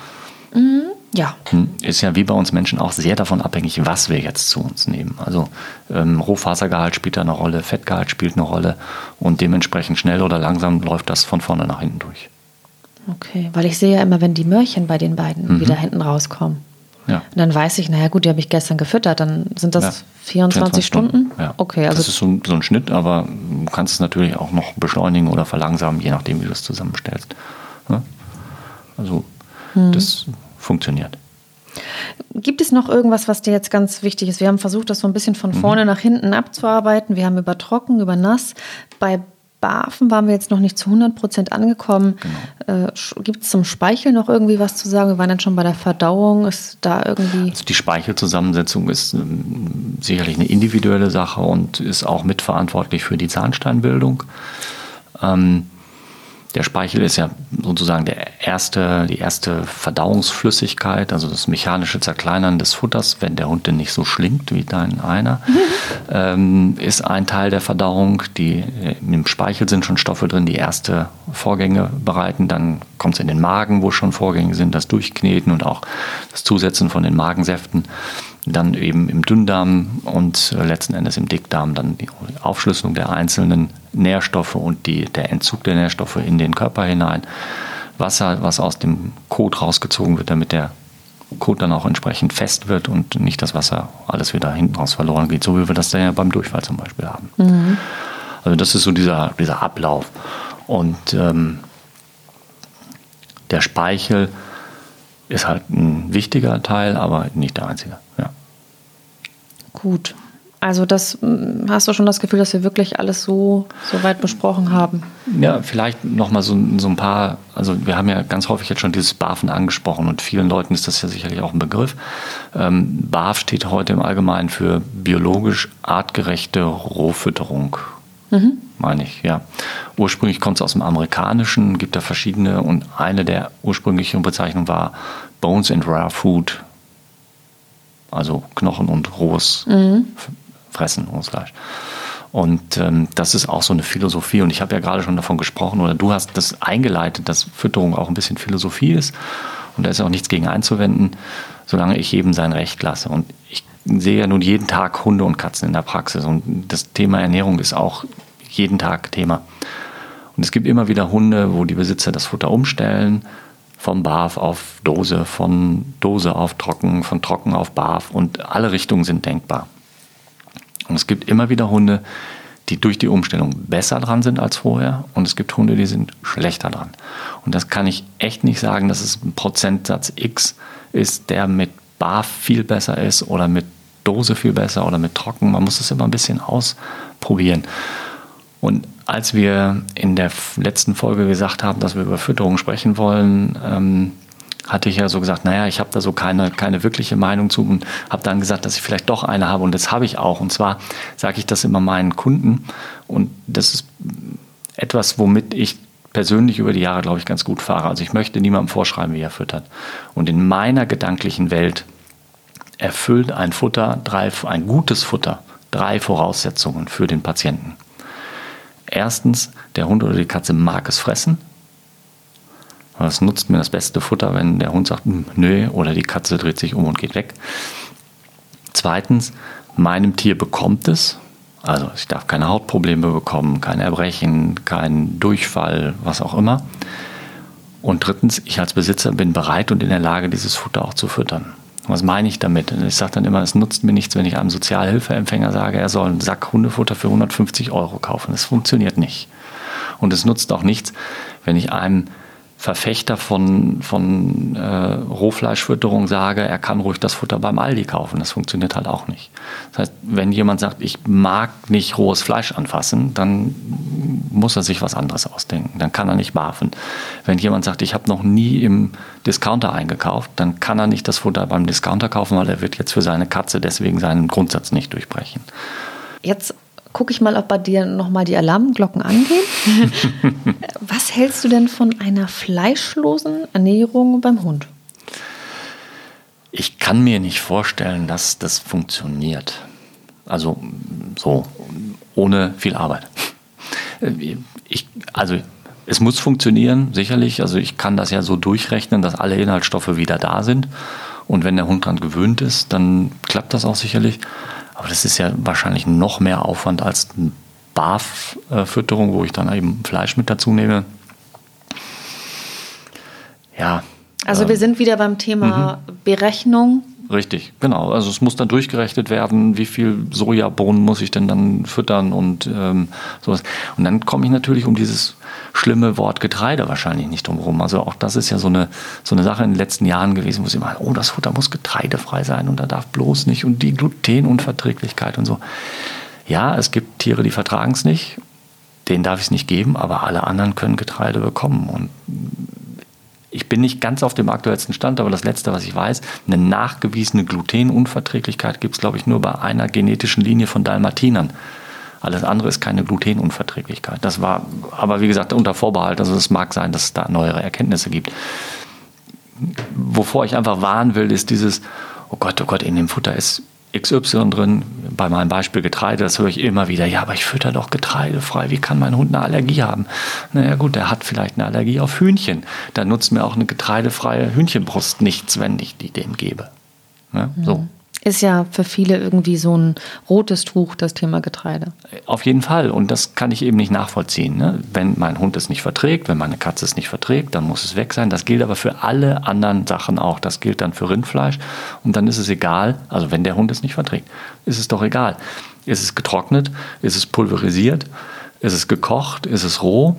Mhm. Ja. Hm, ist ja wie bei uns Menschen auch sehr davon abhängig, was wir jetzt zu uns nehmen. Also ähm, Rohfasergehalt spielt da eine Rolle, Fettgehalt spielt eine Rolle und dementsprechend schnell oder langsam läuft das von vorne nach hinten durch. Okay, weil ich sehe ja immer, wenn die Möhrchen bei den beiden mhm. wieder hinten rauskommen. Ja. Und dann weiß ich, naja gut, die habe ich gestern gefüttert, dann sind das ja. 24, 24, Stunden? Stunden? Ja. Okay, also das ist so, so, ein Schnitt, aber du kannst es natürlich auch noch beschleunigen oder verlangsamen, je nachdem, wie du es zusammenstellst. Also mhm. das funktioniert. Gibt es noch irgendwas, was dir jetzt ganz wichtig ist? Wir haben versucht, das so ein bisschen von mhm. vorne mhm. nach hinten abzuarbeiten. Wir haben über trocken, über nass. Bei Barfen waren wir jetzt noch nicht zu 100 Prozent angekommen. Genau. Äh, Gibt es zum Speichel noch irgendwie was zu sagen? Wir waren dann schon bei der Verdauung. Ist da irgendwie. Also die Speichelzusammensetzung ist ähm, sicherlich eine individuelle Sache und ist auch mitverantwortlich für die Zahnsteinbildung. Ähm, der Speichel ist ja sozusagen der erste, die erste Verdauungsflüssigkeit, also das mechanische Zerkleinern des Futters, wenn der Hund denn nicht so schlingt wie dein einer, ähm, ist ein Teil der Verdauung. Die, Im Speichel sind schon Stoffe drin, die erste Vorgänge bereiten. Dann kommt es in den Magen, wo schon Vorgänge sind, das Durchkneten und auch das Zusetzen von den Magensäften dann eben im Dünndarm und äh, letzten Endes im Dickdarm dann die Aufschlüsselung der einzelnen Nährstoffe und die, der Entzug der Nährstoffe in den Körper hinein. Wasser, was aus dem Kot rausgezogen wird, damit der Kot dann auch entsprechend fest wird und nicht das Wasser alles wieder hinten raus verloren geht, so wie wir das dann ja beim Durchfall zum Beispiel haben. Mhm. Also das ist so dieser, dieser Ablauf. Und ähm, der Speichel ist halt ein wichtiger Teil, aber nicht der einzige. Ja. Gut. Also das hm, hast du schon das Gefühl, dass wir wirklich alles so, so weit besprochen haben? Ja, vielleicht nochmal so, so ein paar, also wir haben ja ganz häufig jetzt schon dieses BAFen angesprochen und vielen Leuten ist das ja sicherlich auch ein Begriff. Ähm, BAF steht heute im Allgemeinen für biologisch artgerechte Rohfütterung. Mhm. Meine ich, ja. Ursprünglich kommt es aus dem Amerikanischen, gibt da verschiedene und eine der ursprünglichen Bezeichnungen war Bones and Rare Food, also Knochen und rohes mhm. Fressen, rohes Fleisch. Und ähm, das ist auch so eine Philosophie. Und ich habe ja gerade schon davon gesprochen, oder du hast das eingeleitet, dass Fütterung auch ein bisschen Philosophie ist. Und da ist auch nichts gegen einzuwenden, solange ich jedem sein Recht lasse. Und ich sehe ja nun jeden Tag Hunde und Katzen in der Praxis. Und das Thema Ernährung ist auch jeden Tag Thema. Und es gibt immer wieder Hunde, wo die Besitzer das Futter umstellen, vom Barf auf Dose, von Dose auf Trocken, von Trocken auf Barf und alle Richtungen sind denkbar. Und es gibt immer wieder Hunde, die durch die Umstellung besser dran sind als vorher und es gibt Hunde, die sind schlechter dran. Und das kann ich echt nicht sagen, dass es ein Prozentsatz X ist, der mit Barf viel besser ist oder mit Dose viel besser oder mit Trocken. Man muss es immer ein bisschen ausprobieren. Und als wir in der letzten Folge gesagt haben, dass wir über Fütterung sprechen wollen, ähm, hatte ich ja so gesagt, naja, ich habe da so keine, keine wirkliche Meinung zu und habe dann gesagt, dass ich vielleicht doch eine habe und das habe ich auch. Und zwar sage ich das immer meinen Kunden und das ist etwas, womit ich persönlich über die Jahre, glaube ich, ganz gut fahre. Also ich möchte niemandem vorschreiben, wie er füttert. Und in meiner gedanklichen Welt erfüllt ein Futter, drei, ein gutes Futter, drei Voraussetzungen für den Patienten. Erstens, der Hund oder die Katze mag es fressen. Was nutzt mir das beste Futter, wenn der Hund sagt, hm, nö, oder die Katze dreht sich um und geht weg. Zweitens, meinem Tier bekommt es. Also ich darf keine Hautprobleme bekommen, kein Erbrechen, kein Durchfall, was auch immer. Und drittens, ich als Besitzer bin bereit und in der Lage, dieses Futter auch zu füttern. Was meine ich damit? Ich sage dann immer, es nutzt mir nichts, wenn ich einem Sozialhilfeempfänger sage, er soll einen Sack Hundefutter für 150 Euro kaufen. Das funktioniert nicht. Und es nutzt auch nichts, wenn ich einem Verfechter von, von äh, Rohfleischfütterung sage, er kann ruhig das Futter beim Aldi kaufen. Das funktioniert halt auch nicht. Das heißt, wenn jemand sagt, ich mag nicht rohes Fleisch anfassen, dann muss er sich was anderes ausdenken. Dann kann er nicht barfen. Wenn jemand sagt, ich habe noch nie im Discounter eingekauft, dann kann er nicht das Futter beim Discounter kaufen, weil er wird jetzt für seine Katze deswegen seinen Grundsatz nicht durchbrechen. Jetzt gucke ich mal, ob bei dir nochmal die Alarmglocken angehen. Was hältst du denn von einer fleischlosen Ernährung beim Hund? Ich kann mir nicht vorstellen, dass das funktioniert. Also so, ohne viel Arbeit. Ich, also es muss funktionieren, sicherlich. Also ich kann das ja so durchrechnen, dass alle Inhaltsstoffe wieder da sind. Und wenn der Hund daran gewöhnt ist, dann klappt das auch sicherlich. Aber das ist ja wahrscheinlich noch mehr Aufwand als eine Barf-Fütterung, wo ich dann eben Fleisch mit dazu nehme. Ja. Also wir ähm, sind wieder beim Thema mhm. Berechnung. Richtig, genau. Also es muss dann durchgerechnet werden, wie viel Sojabohnen muss ich denn dann füttern und ähm, sowas. Und dann komme ich natürlich um dieses schlimme Wort Getreide wahrscheinlich nicht drum Also auch das ist ja so eine, so eine Sache in den letzten Jahren gewesen, wo sie mal, oh, das Futter muss getreidefrei sein und da darf bloß nicht und die Glutenunverträglichkeit und so. Ja, es gibt Tiere, die vertragen es nicht, denen darf ich es nicht geben, aber alle anderen können Getreide bekommen. Und ich bin nicht ganz auf dem aktuellsten Stand, aber das Letzte, was ich weiß, eine nachgewiesene Glutenunverträglichkeit gibt es, glaube ich, nur bei einer genetischen Linie von Dalmatinern. Alles andere ist keine Glutenunverträglichkeit. Das war aber, wie gesagt, unter Vorbehalt. Also es mag sein, dass es da neuere Erkenntnisse gibt. Wovor ich einfach warnen will, ist dieses, oh Gott, oh Gott, in dem Futter ist XY drin, bei meinem Beispiel Getreide, das höre ich immer wieder, ja, aber ich fütter doch getreidefrei, wie kann mein Hund eine Allergie haben? Naja gut, der hat vielleicht eine Allergie auf Hühnchen. Dann nutzt mir auch eine getreidefreie Hühnchenbrust nichts, wenn ich die dem gebe. Ja, so. Ist ja für viele irgendwie so ein rotes Tuch, das Thema Getreide. Auf jeden Fall. Und das kann ich eben nicht nachvollziehen. Ne? Wenn mein Hund es nicht verträgt, wenn meine Katze es nicht verträgt, dann muss es weg sein. Das gilt aber für alle anderen Sachen auch. Das gilt dann für Rindfleisch. Und dann ist es egal, also wenn der Hund es nicht verträgt, ist es doch egal. Ist es getrocknet? Ist es pulverisiert? Ist es gekocht? Ist es roh?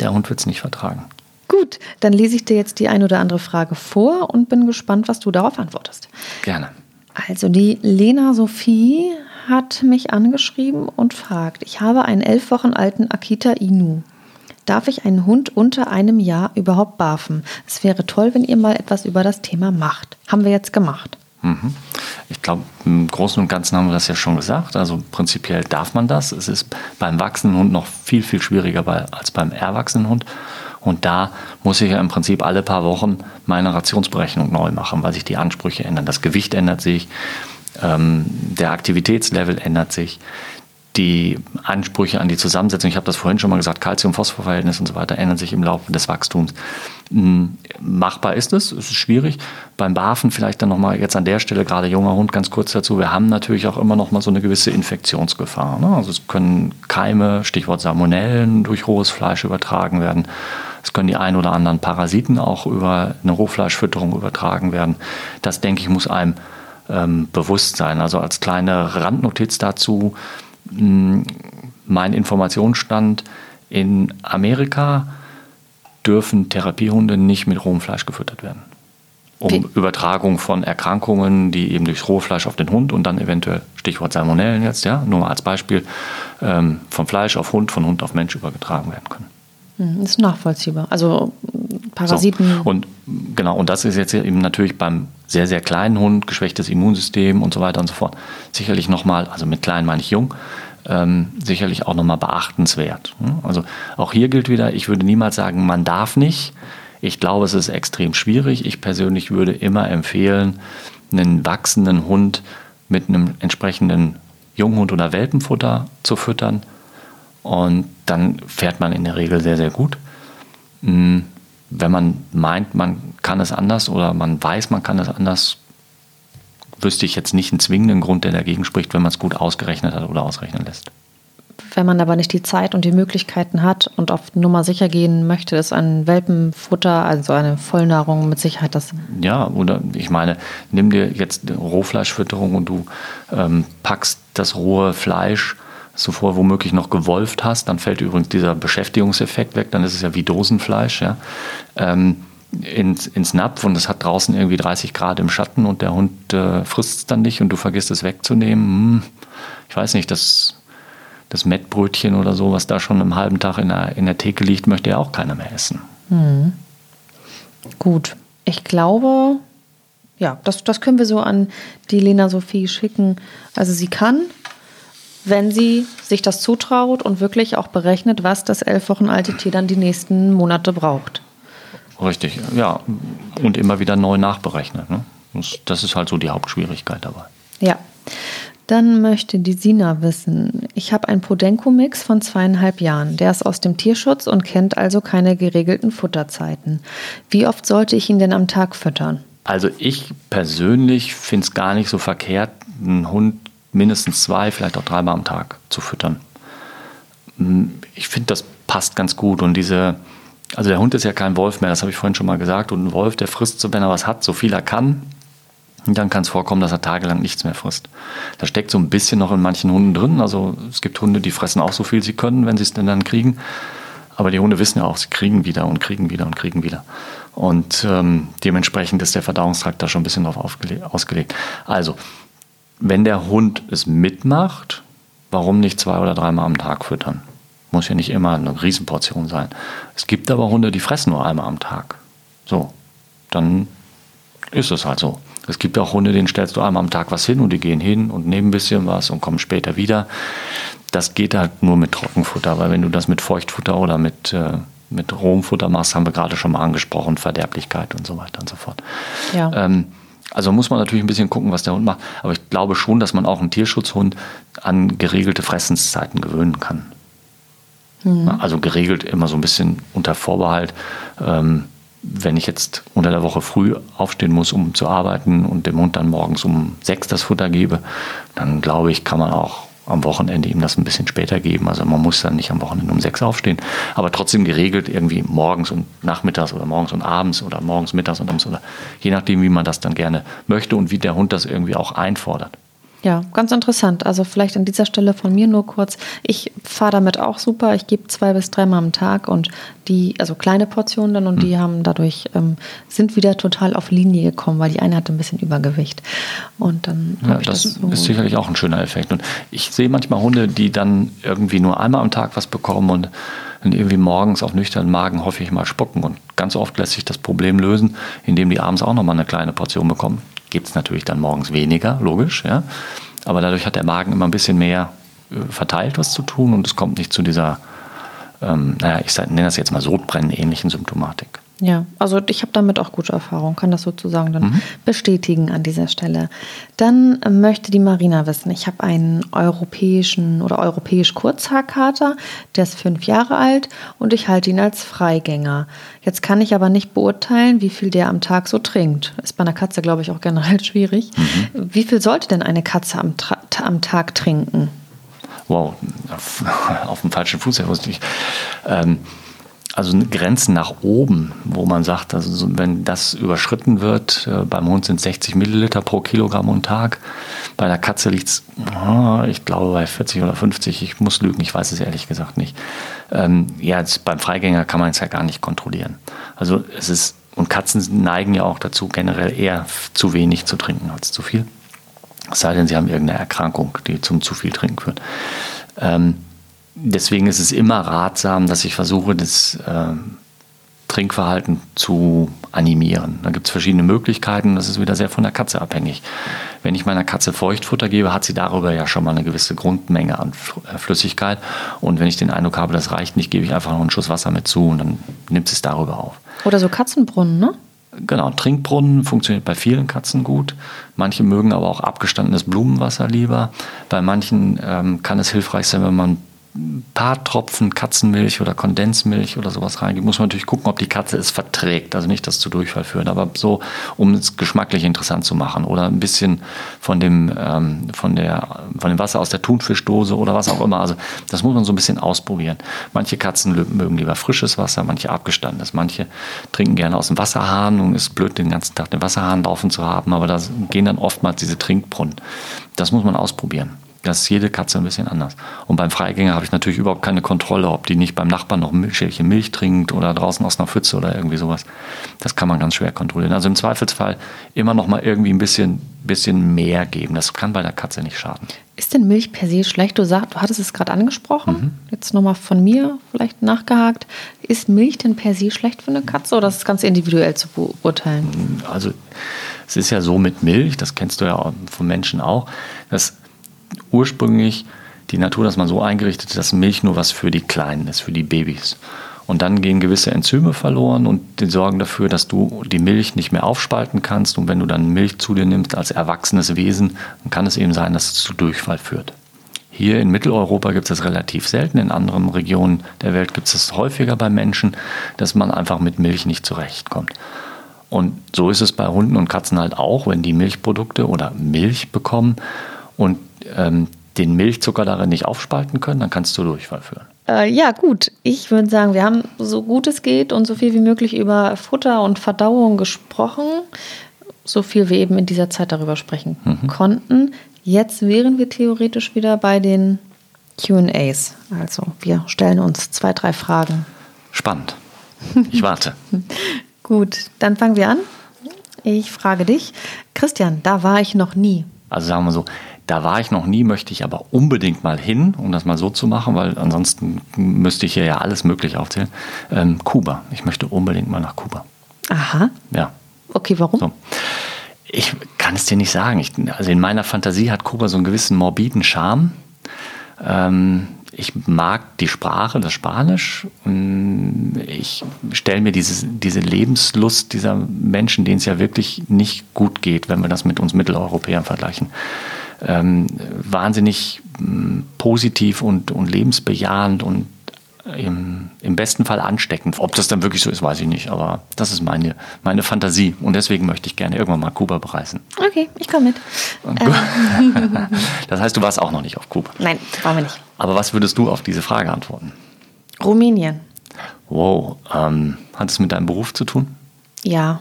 Der Hund wird es nicht vertragen. Gut, dann lese ich dir jetzt die ein oder andere Frage vor und bin gespannt, was du darauf antwortest. Gerne. Also die Lena Sophie hat mich angeschrieben und fragt, ich habe einen elf Wochen alten Akita Inu. Darf ich einen Hund unter einem Jahr überhaupt barfen? Es wäre toll, wenn ihr mal etwas über das Thema macht. Haben wir jetzt gemacht. Mhm. Ich glaube, im Großen und Ganzen haben wir das ja schon gesagt. Also prinzipiell darf man das. Es ist beim wachsenden Hund noch viel, viel schwieriger als beim erwachsenen Hund. Und da muss ich ja im Prinzip alle paar Wochen meine Rationsberechnung neu machen, weil sich die Ansprüche ändern. Das Gewicht ändert sich, ähm, der Aktivitätslevel ändert sich die Ansprüche an die Zusammensetzung, ich habe das vorhin schon mal gesagt, Calcium-Phosphor-Verhältnis und so weiter ändern sich im Laufe des Wachstums. Hm, machbar ist es, es ist schwierig. Beim Barfen vielleicht dann nochmal jetzt an der Stelle, gerade junger Hund, ganz kurz dazu, wir haben natürlich auch immer noch mal so eine gewisse Infektionsgefahr. Ne? Also es können Keime, Stichwort Salmonellen, durch rohes Fleisch übertragen werden. Es können die ein oder anderen Parasiten auch über eine Rohfleischfütterung übertragen werden. Das, denke ich, muss einem ähm, bewusst sein. Also als kleine Randnotiz dazu, mein Informationsstand in Amerika dürfen Therapiehunde nicht mit rohem Fleisch gefüttert werden. Um Wie? Übertragung von Erkrankungen, die eben durch Rohfleisch auf den Hund und dann eventuell, Stichwort Salmonellen jetzt, ja, nur mal als Beispiel, ähm, von Fleisch auf Hund, von Hund auf Mensch übertragen werden können. Hm, das ist nachvollziehbar. Also Parasiten. So. Und genau, und das ist jetzt eben natürlich beim sehr, sehr kleinen Hund, geschwächtes Immunsystem und so weiter und so fort, sicherlich nochmal, also mit klein meine ich jung, ähm, sicherlich auch nochmal beachtenswert. Also auch hier gilt wieder, ich würde niemals sagen, man darf nicht. Ich glaube, es ist extrem schwierig. Ich persönlich würde immer empfehlen, einen wachsenden Hund mit einem entsprechenden Junghund oder Welpenfutter zu füttern. Und dann fährt man in der Regel sehr, sehr gut. Hm, wenn man meint, man kann es anders oder man weiß, man kann es anders, wüsste ich jetzt nicht einen zwingenden Grund, der dagegen spricht, wenn man es gut ausgerechnet hat oder ausrechnen lässt. Wenn man aber nicht die Zeit und die Möglichkeiten hat und auf Nummer sicher gehen möchte, ist ein Welpenfutter, also eine Vollnahrung mit Sicherheit das. Ja, oder ich meine, nimm dir jetzt Rohfleischfütterung und du ähm, packst das rohe Fleisch zuvor womöglich noch gewolft hast, dann fällt übrigens dieser Beschäftigungseffekt weg, dann ist es ja wie Dosenfleisch, ja, ähm, ins, ins Napf und es hat draußen irgendwie 30 Grad im Schatten und der Hund äh, frisst es dann nicht und du vergisst es wegzunehmen. Hm, ich weiß nicht, das, das Mettbrötchen oder so, was da schon einen halben Tag in der, in der Theke liegt, möchte ja auch keiner mehr essen. Hm. Gut, ich glaube, ja, das, das können wir so an die Lena Sophie schicken. Also sie kann wenn sie sich das zutraut und wirklich auch berechnet, was das elf Wochen alte Tier dann die nächsten Monate braucht. Richtig, ja. Und immer wieder neu nachberechnet. Ne? Das ist halt so die Hauptschwierigkeit dabei. Ja. Dann möchte die Sina wissen, ich habe einen Podenco-Mix von zweieinhalb Jahren. Der ist aus dem Tierschutz und kennt also keine geregelten Futterzeiten. Wie oft sollte ich ihn denn am Tag füttern? Also ich persönlich finde es gar nicht so verkehrt, einen Hund mindestens zwei, vielleicht auch dreimal am Tag zu füttern. Mm, ich finde, das passt ganz gut. Und diese, also der Hund ist ja kein Wolf mehr, das habe ich vorhin schon mal gesagt. Und ein Wolf, der frisst so, wenn er was hat, so viel er kann. Und dann kann es vorkommen, dass er tagelang nichts mehr frisst. Das steckt so ein bisschen noch in manchen Hunden drin. Also es gibt Hunde, die fressen auch so viel sie können, wenn sie es denn dann kriegen. Aber die Hunde wissen ja auch, sie kriegen wieder und kriegen wieder und kriegen wieder. Und ähm, dementsprechend ist der Verdauungstrakt da schon ein bisschen drauf ausgelegt. Also wenn der Hund es mitmacht, warum nicht zwei oder dreimal am Tag füttern? Muss ja nicht immer eine Riesenportion sein. Es gibt aber Hunde, die fressen nur einmal am Tag. So, dann ist es halt so. Es gibt auch Hunde, denen stellst du einmal am Tag was hin und die gehen hin und nehmen ein bisschen was und kommen später wieder. Das geht halt nur mit Trockenfutter, weil wenn du das mit Feuchtfutter oder mit, äh, mit rohem Futter machst, haben wir gerade schon mal angesprochen, Verderblichkeit und so weiter und so fort. Ja. Ähm, also muss man natürlich ein bisschen gucken, was der Hund macht. Aber ich glaube schon, dass man auch einen Tierschutzhund an geregelte Fressenszeiten gewöhnen kann. Mhm. Also geregelt immer so ein bisschen unter Vorbehalt. Ähm, wenn ich jetzt unter der Woche früh aufstehen muss, um zu arbeiten und dem Hund dann morgens um sechs das Futter gebe, dann glaube ich, kann man auch am Wochenende ihm das ein bisschen später geben. Also man muss dann nicht am Wochenende um sechs aufstehen, aber trotzdem geregelt irgendwie morgens und nachmittags oder morgens und abends oder morgens, mittags und abends oder je nachdem, wie man das dann gerne möchte und wie der Hund das irgendwie auch einfordert. Ja, ganz interessant. Also vielleicht an dieser Stelle von mir nur kurz. Ich fahre damit auch super. Ich gebe zwei bis dreimal am Tag und die, also kleine Portionen dann und mhm. die haben dadurch, ähm, sind wieder total auf Linie gekommen, weil die eine hatte ein bisschen Übergewicht. Und dann ja, ich das. Das so ist sicherlich auch ein schöner Effekt. Und ich sehe manchmal Hunde, die dann irgendwie nur einmal am Tag was bekommen und dann irgendwie morgens auf nüchternen Magen hoffe ich mal spucken. Und ganz oft lässt sich das Problem lösen, indem die abends auch nochmal eine kleine Portion bekommen gibt es natürlich dann morgens weniger, logisch, ja. Aber dadurch hat der Magen immer ein bisschen mehr äh, verteilt was zu tun und es kommt nicht zu dieser, ähm, naja, ich nenne das jetzt mal Sodbrennen-ähnlichen Symptomatik. Ja, also ich habe damit auch gute Erfahrungen, kann das sozusagen dann mhm. bestätigen an dieser Stelle. Dann möchte die Marina wissen, ich habe einen europäischen oder europäisch Kurzhaarkater, der ist fünf Jahre alt und ich halte ihn als Freigänger. Jetzt kann ich aber nicht beurteilen, wie viel der am Tag so trinkt. Ist bei einer Katze, glaube ich, auch generell schwierig. Mhm. Wie viel sollte denn eine Katze am, am Tag trinken? Wow, auf, auf dem falschen Fuß, ja, wusste ich. Ähm, also Grenzen nach oben, wo man sagt, also wenn das überschritten wird, äh, beim Hund sind 60 Milliliter pro Kilogramm und Tag, bei der Katze liegt es, ah, ich glaube, bei 40 oder 50, ich muss lügen, ich weiß es ehrlich gesagt nicht. Ähm, ja, jetzt beim Freigänger kann man es ja gar nicht kontrollieren. Also es ist, und Katzen neigen ja auch dazu, generell eher zu wenig zu trinken als zu viel. Es sei denn, sie haben irgendeine Erkrankung, die zum zu viel Trinken führt. Ähm, deswegen ist es immer ratsam, dass ich versuche, das äh, Trinkverhalten zu animieren. Da gibt es verschiedene Möglichkeiten. Das ist wieder sehr von der Katze abhängig. Wenn ich meiner Katze Feuchtfutter gebe, hat sie darüber ja schon mal eine gewisse Grundmenge an äh, Flüssigkeit. Und wenn ich den Eindruck habe, das reicht nicht, gebe ich einfach noch einen Schuss Wasser mit zu und dann nimmt sie es darüber auf. Oder so Katzenbrunnen, ne? Genau, Trinkbrunnen funktioniert bei vielen Katzen gut. Manche mögen aber auch abgestandenes Blumenwasser lieber. Bei manchen ähm, kann es hilfreich sein, wenn man ein paar Tropfen Katzenmilch oder Kondensmilch oder sowas reingibt, muss man natürlich gucken, ob die Katze es verträgt. Also nicht das zu Durchfall führen, aber so, um es geschmacklich interessant zu machen. Oder ein bisschen von dem, ähm, von, der, von dem Wasser aus der Thunfischdose oder was auch immer. Also das muss man so ein bisschen ausprobieren. Manche Katzen mögen lieber frisches Wasser, manche abgestandenes. Manche trinken gerne aus dem Wasserhahn und ist blöd, den ganzen Tag den Wasserhahn laufen zu haben. Aber da gehen dann oftmals diese Trinkbrunnen. Das muss man ausprobieren. Das ist jede Katze ein bisschen anders. Und beim Freigänger habe ich natürlich überhaupt keine Kontrolle, ob die nicht beim Nachbarn noch ein Schälchen Milch trinkt oder draußen aus einer Pfütze oder irgendwie sowas. Das kann man ganz schwer kontrollieren. Also im Zweifelsfall immer noch mal irgendwie ein bisschen, bisschen mehr geben. Das kann bei der Katze nicht schaden. Ist denn Milch per se schlecht? Du, sagst, du hattest es gerade angesprochen. Mhm. Jetzt nochmal von mir vielleicht nachgehakt. Ist Milch denn per se schlecht für eine Katze oder ist es ganz individuell zu beurteilen? Also es ist ja so mit Milch, das kennst du ja von Menschen auch, dass ursprünglich die Natur das mal so eingerichtet, dass Milch nur was für die Kleinen ist, für die Babys. Und dann gehen gewisse Enzyme verloren und die sorgen dafür, dass du die Milch nicht mehr aufspalten kannst. Und wenn du dann Milch zu dir nimmst als erwachsenes Wesen, dann kann es eben sein, dass es zu Durchfall führt. Hier in Mitteleuropa gibt es das relativ selten, in anderen Regionen der Welt gibt es das häufiger bei Menschen, dass man einfach mit Milch nicht zurechtkommt. Und so ist es bei Hunden und Katzen halt auch, wenn die Milchprodukte oder Milch bekommen und ähm, den Milchzucker darin nicht aufspalten können, dann kannst du Durchfall führen. Äh, ja, gut. Ich würde sagen, wir haben so gut es geht und so viel wie möglich über Futter und Verdauung gesprochen. So viel wir eben in dieser Zeit darüber sprechen mhm. konnten. Jetzt wären wir theoretisch wieder bei den QAs. Also wir stellen uns zwei, drei Fragen. Spannend. Ich warte. gut, dann fangen wir an. Ich frage dich, Christian, da war ich noch nie. Also sagen wir so, da war ich noch nie, möchte ich aber unbedingt mal hin, um das mal so zu machen, weil ansonsten müsste ich hier ja alles Mögliche aufzählen. Ähm, Kuba. Ich möchte unbedingt mal nach Kuba. Aha. Ja. Okay, warum? So. Ich kann es dir nicht sagen. Ich, also in meiner Fantasie hat Kuba so einen gewissen morbiden Charme. Ähm, ich mag die Sprache, das Spanisch. Ich stelle mir dieses, diese Lebenslust dieser Menschen, denen es ja wirklich nicht gut geht, wenn wir das mit uns Mitteleuropäern vergleichen, ähm, wahnsinnig ähm, positiv und, und lebensbejahend und im, im, besten Fall ansteckend. Ob das dann wirklich so ist, weiß ich nicht, aber das ist meine, meine Fantasie und deswegen möchte ich gerne irgendwann mal Kuba bereisen. Okay, ich komme mit. Ähm. das heißt, du warst auch noch nicht auf Kuba? Nein, waren wir nicht. Aber was würdest du auf diese Frage antworten? Rumänien. Wow, ähm, hat es mit deinem Beruf zu tun? Ja.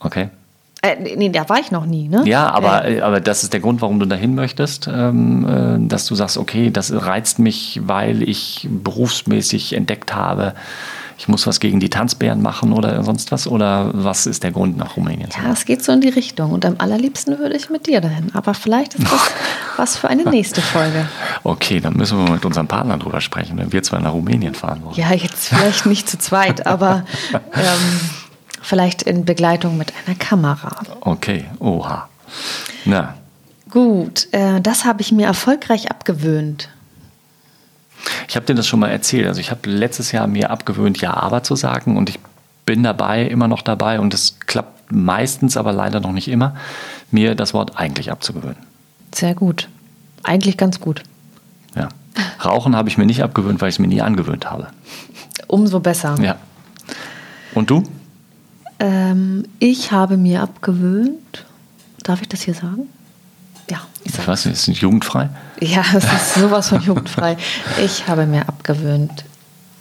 Okay. Äh, nee, da war ich noch nie, ne? Ja, aber, äh. aber das ist der Grund, warum du dahin möchtest, ähm, äh, dass du sagst, okay, das reizt mich, weil ich berufsmäßig entdeckt habe, ich muss was gegen die Tanzbären machen oder sonst was? Oder was ist der Grund, nach Rumänien Ja, es geht so in die Richtung. Und am allerliebsten würde ich mit dir dahin. Aber vielleicht ist das was für eine nächste Folge. Okay, dann müssen wir mit unserem Partner drüber sprechen, wenn wir zwar nach Rumänien fahren wollen. Ja, jetzt vielleicht nicht zu zweit, aber ähm, Vielleicht in Begleitung mit einer Kamera. Okay, oha. Na, Gut, äh, das habe ich mir erfolgreich abgewöhnt. ich habe dir das schon mal erzählt. Also ich habe letztes Jahr mir abgewöhnt, ja, aber zu sagen und ich bin dabei, immer noch dabei und es klappt meistens, aber leider noch nicht immer, mir das Wort eigentlich abzugewöhnen. Sehr gut. Eigentlich ganz gut. Ja. Rauchen habe ich mir nicht abgewöhnt, weil ich es mir nie angewöhnt habe. Umso besser. Ja. Und du? Ähm, ich habe mir abgewöhnt. Darf ich das hier sagen? Ja, ich Ich weiß nicht, ist nicht jugendfrei? Ja, es ist sowas von jugendfrei. Ich habe mir abgewöhnt,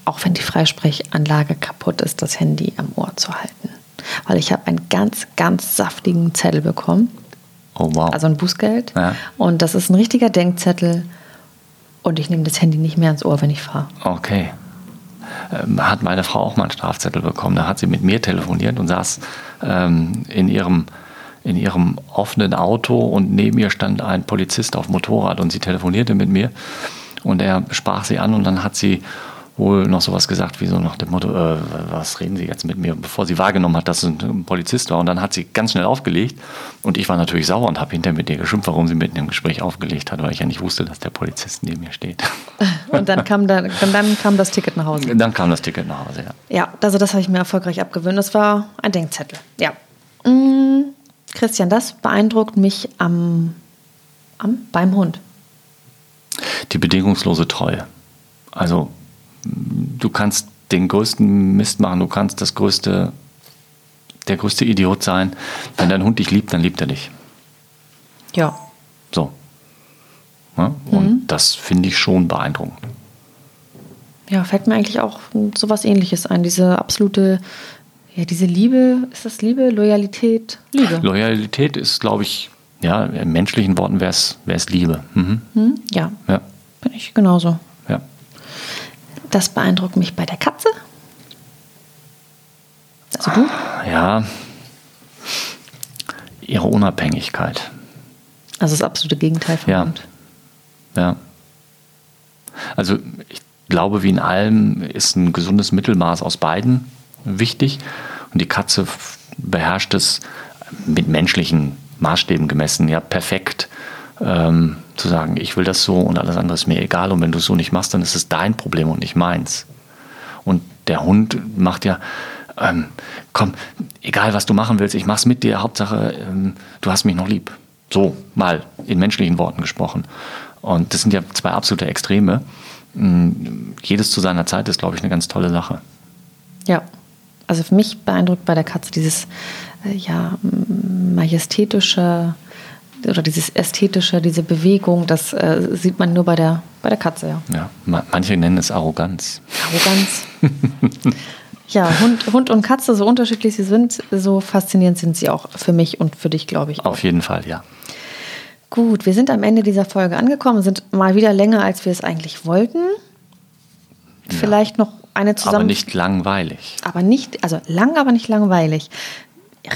auch wenn die Freisprechanlage kaputt ist, das Handy am Ohr zu halten. Weil ich habe einen ganz, ganz saftigen Zettel bekommen, Oh wow. also ein Bußgeld. Ja. Und das ist ein richtiger Denkzettel. Und ich nehme das Handy nicht mehr ans Ohr, wenn ich fahre. Okay. Ähm, hat meine Frau auch mal einen Strafzettel bekommen. Da hat sie mit mir telefoniert und saß ähm, in, ihrem, in ihrem offenen Auto und neben ihr stand ein Polizist auf Motorrad und sie telefonierte mit mir und er sprach sie an und dann hat sie wohl noch sowas gesagt, wie so nach dem Motto, äh, was reden Sie jetzt mit mir, bevor sie wahrgenommen hat, dass es ein Polizist war. Und dann hat sie ganz schnell aufgelegt und ich war natürlich sauer und habe hinterher mit ihr geschimpft, warum sie mitten im Gespräch aufgelegt hat, weil ich ja nicht wusste, dass der Polizist neben mir steht. Und dann kam, dann, dann kam das Ticket nach Hause. Dann kam das Ticket nach Hause, ja. Ja, also das habe ich mir erfolgreich abgewöhnt. Das war ein Denkzettel. Ja. Mm, Christian, das beeindruckt mich am, am beim Hund. Die bedingungslose Treue. Also du kannst den größten Mist machen, du kannst das größte, der größte Idiot sein. Wenn dein Hund dich liebt, dann liebt er dich. Ja. So. Ja? Und das finde ich schon beeindruckend. Ja, fällt mir eigentlich auch sowas ähnliches ein. Diese absolute, ja, diese Liebe, ist das Liebe, Loyalität? Liebe. Loyalität ist, glaube ich, ja, in menschlichen Worten wäre es Liebe. Mhm. Hm? Ja, Ja, bin ich genauso. Das beeindruckt mich bei der Katze. Also du? Ja, ihre Unabhängigkeit. Also das absolute Gegenteil von Ja. Hund. Ja. Also ich glaube, wie in allem ist ein gesundes Mittelmaß aus beiden wichtig. Und die Katze beherrscht es mit menschlichen Maßstäben gemessen, ja, perfekt ähm, zu sagen, ich will das so und alles andere ist mir egal. Und wenn du es so nicht machst, dann ist es dein Problem und nicht meins. Und der Hund macht ja, ähm, komm, egal was du machen willst, ich mach's mit dir, Hauptsache, ähm, du hast mich noch lieb. So, mal in menschlichen Worten gesprochen. Und das sind ja zwei absolute Extreme. Mm, Jedes zu seiner Zeit ist, glaube ich, eine ganz tolle Sache. Ja, also für mich beeindruckt bei der Katze dieses äh, ja, majestätische oder dieses ästhetische, diese Bewegung, das äh, sieht man nur bei der, bei der Katze, ja. Ja, ma- manche nennen es Arroganz. Arroganz. ja, Hund, Hund und Katze, so unterschiedlich sie sind, so faszinierend sind sie auch für mich und für dich, glaube ich. Auf jeden Fall, ja. Gut, wir sind am Ende dieser Folge angekommen, sind mal wieder länger, als wir es eigentlich wollten. Vielleicht noch eine zusammen. Aber nicht langweilig. aber nicht, also lang, aber nicht langweilig.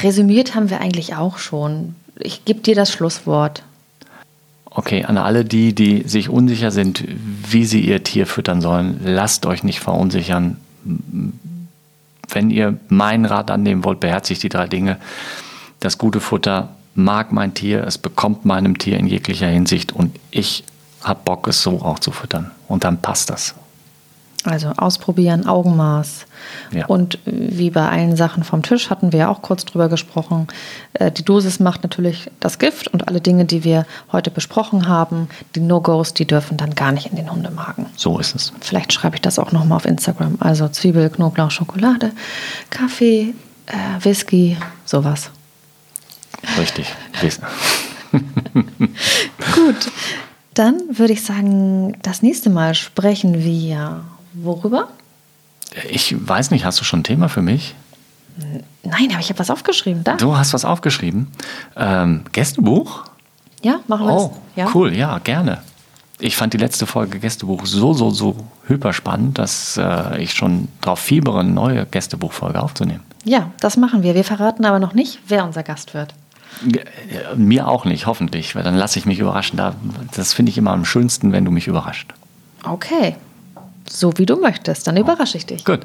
Resümiert haben wir eigentlich auch schon. Ich gebe dir das Schlusswort. Okay, an alle die, die sich unsicher sind, wie sie ihr Tier füttern sollen, lasst euch nicht verunsichern. Wenn ihr meinen Rat annehmen wollt, beherzigt die drei Dinge. Das gute Futter mag mein Tier, es bekommt meinem Tier in jeglicher Hinsicht und ich habe Bock, es so auch zu füttern. Und dann passt das. Also ausprobieren, Augenmaß. Ja. Und wie bei allen Sachen vom Tisch hatten wir ja auch kurz drüber gesprochen. Äh, Die Dosis macht natürlich das Gift und alle Dinge, die wir heute besprochen haben, die No-Gos, die dürfen dann gar nicht in den Hundemagen. So ist es. Vielleicht schreibe ich das auch nochmal auf Instagram. Also Zwiebel, Knoblauch, Schokolade, Kaffee, äh, Whisky, sowas. Richtig. Gut, dann würde ich sagen, das nächste Mal sprechen wir worüber? Ich weiß nicht, hast du schon ein Thema für mich? Nein, aber ich habe was aufgeschrieben. Da? Du hast was aufgeschrieben. Ähm, Gästebuch? Ja, machen wir Oh, das. Ja? cool, ja, gerne. Ich fand die letzte Folge Gästebuch so, so, so hyper spannend, dass äh, ich schon darauf fiebere, eine neue Gästebuchfolge aufzunehmen. Ja, das machen wir. Wir verraten aber noch nicht, wer unser Gast wird. Äh, Mir auch nicht, hoffentlich, weil dann lasse ich mich überraschen. Da, das finde ich immer am schönsten, wenn du mich überrascht. Okay. So wie du möchtest. Dann überrasche ich dich. Gut.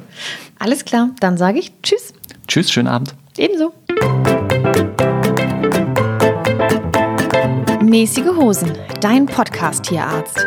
Alles klar. Dann sage ich Tschüss. Tschüss, schönen Abend. Ebenso. Mäßige Hosen, dein Podcast-Tierarzt.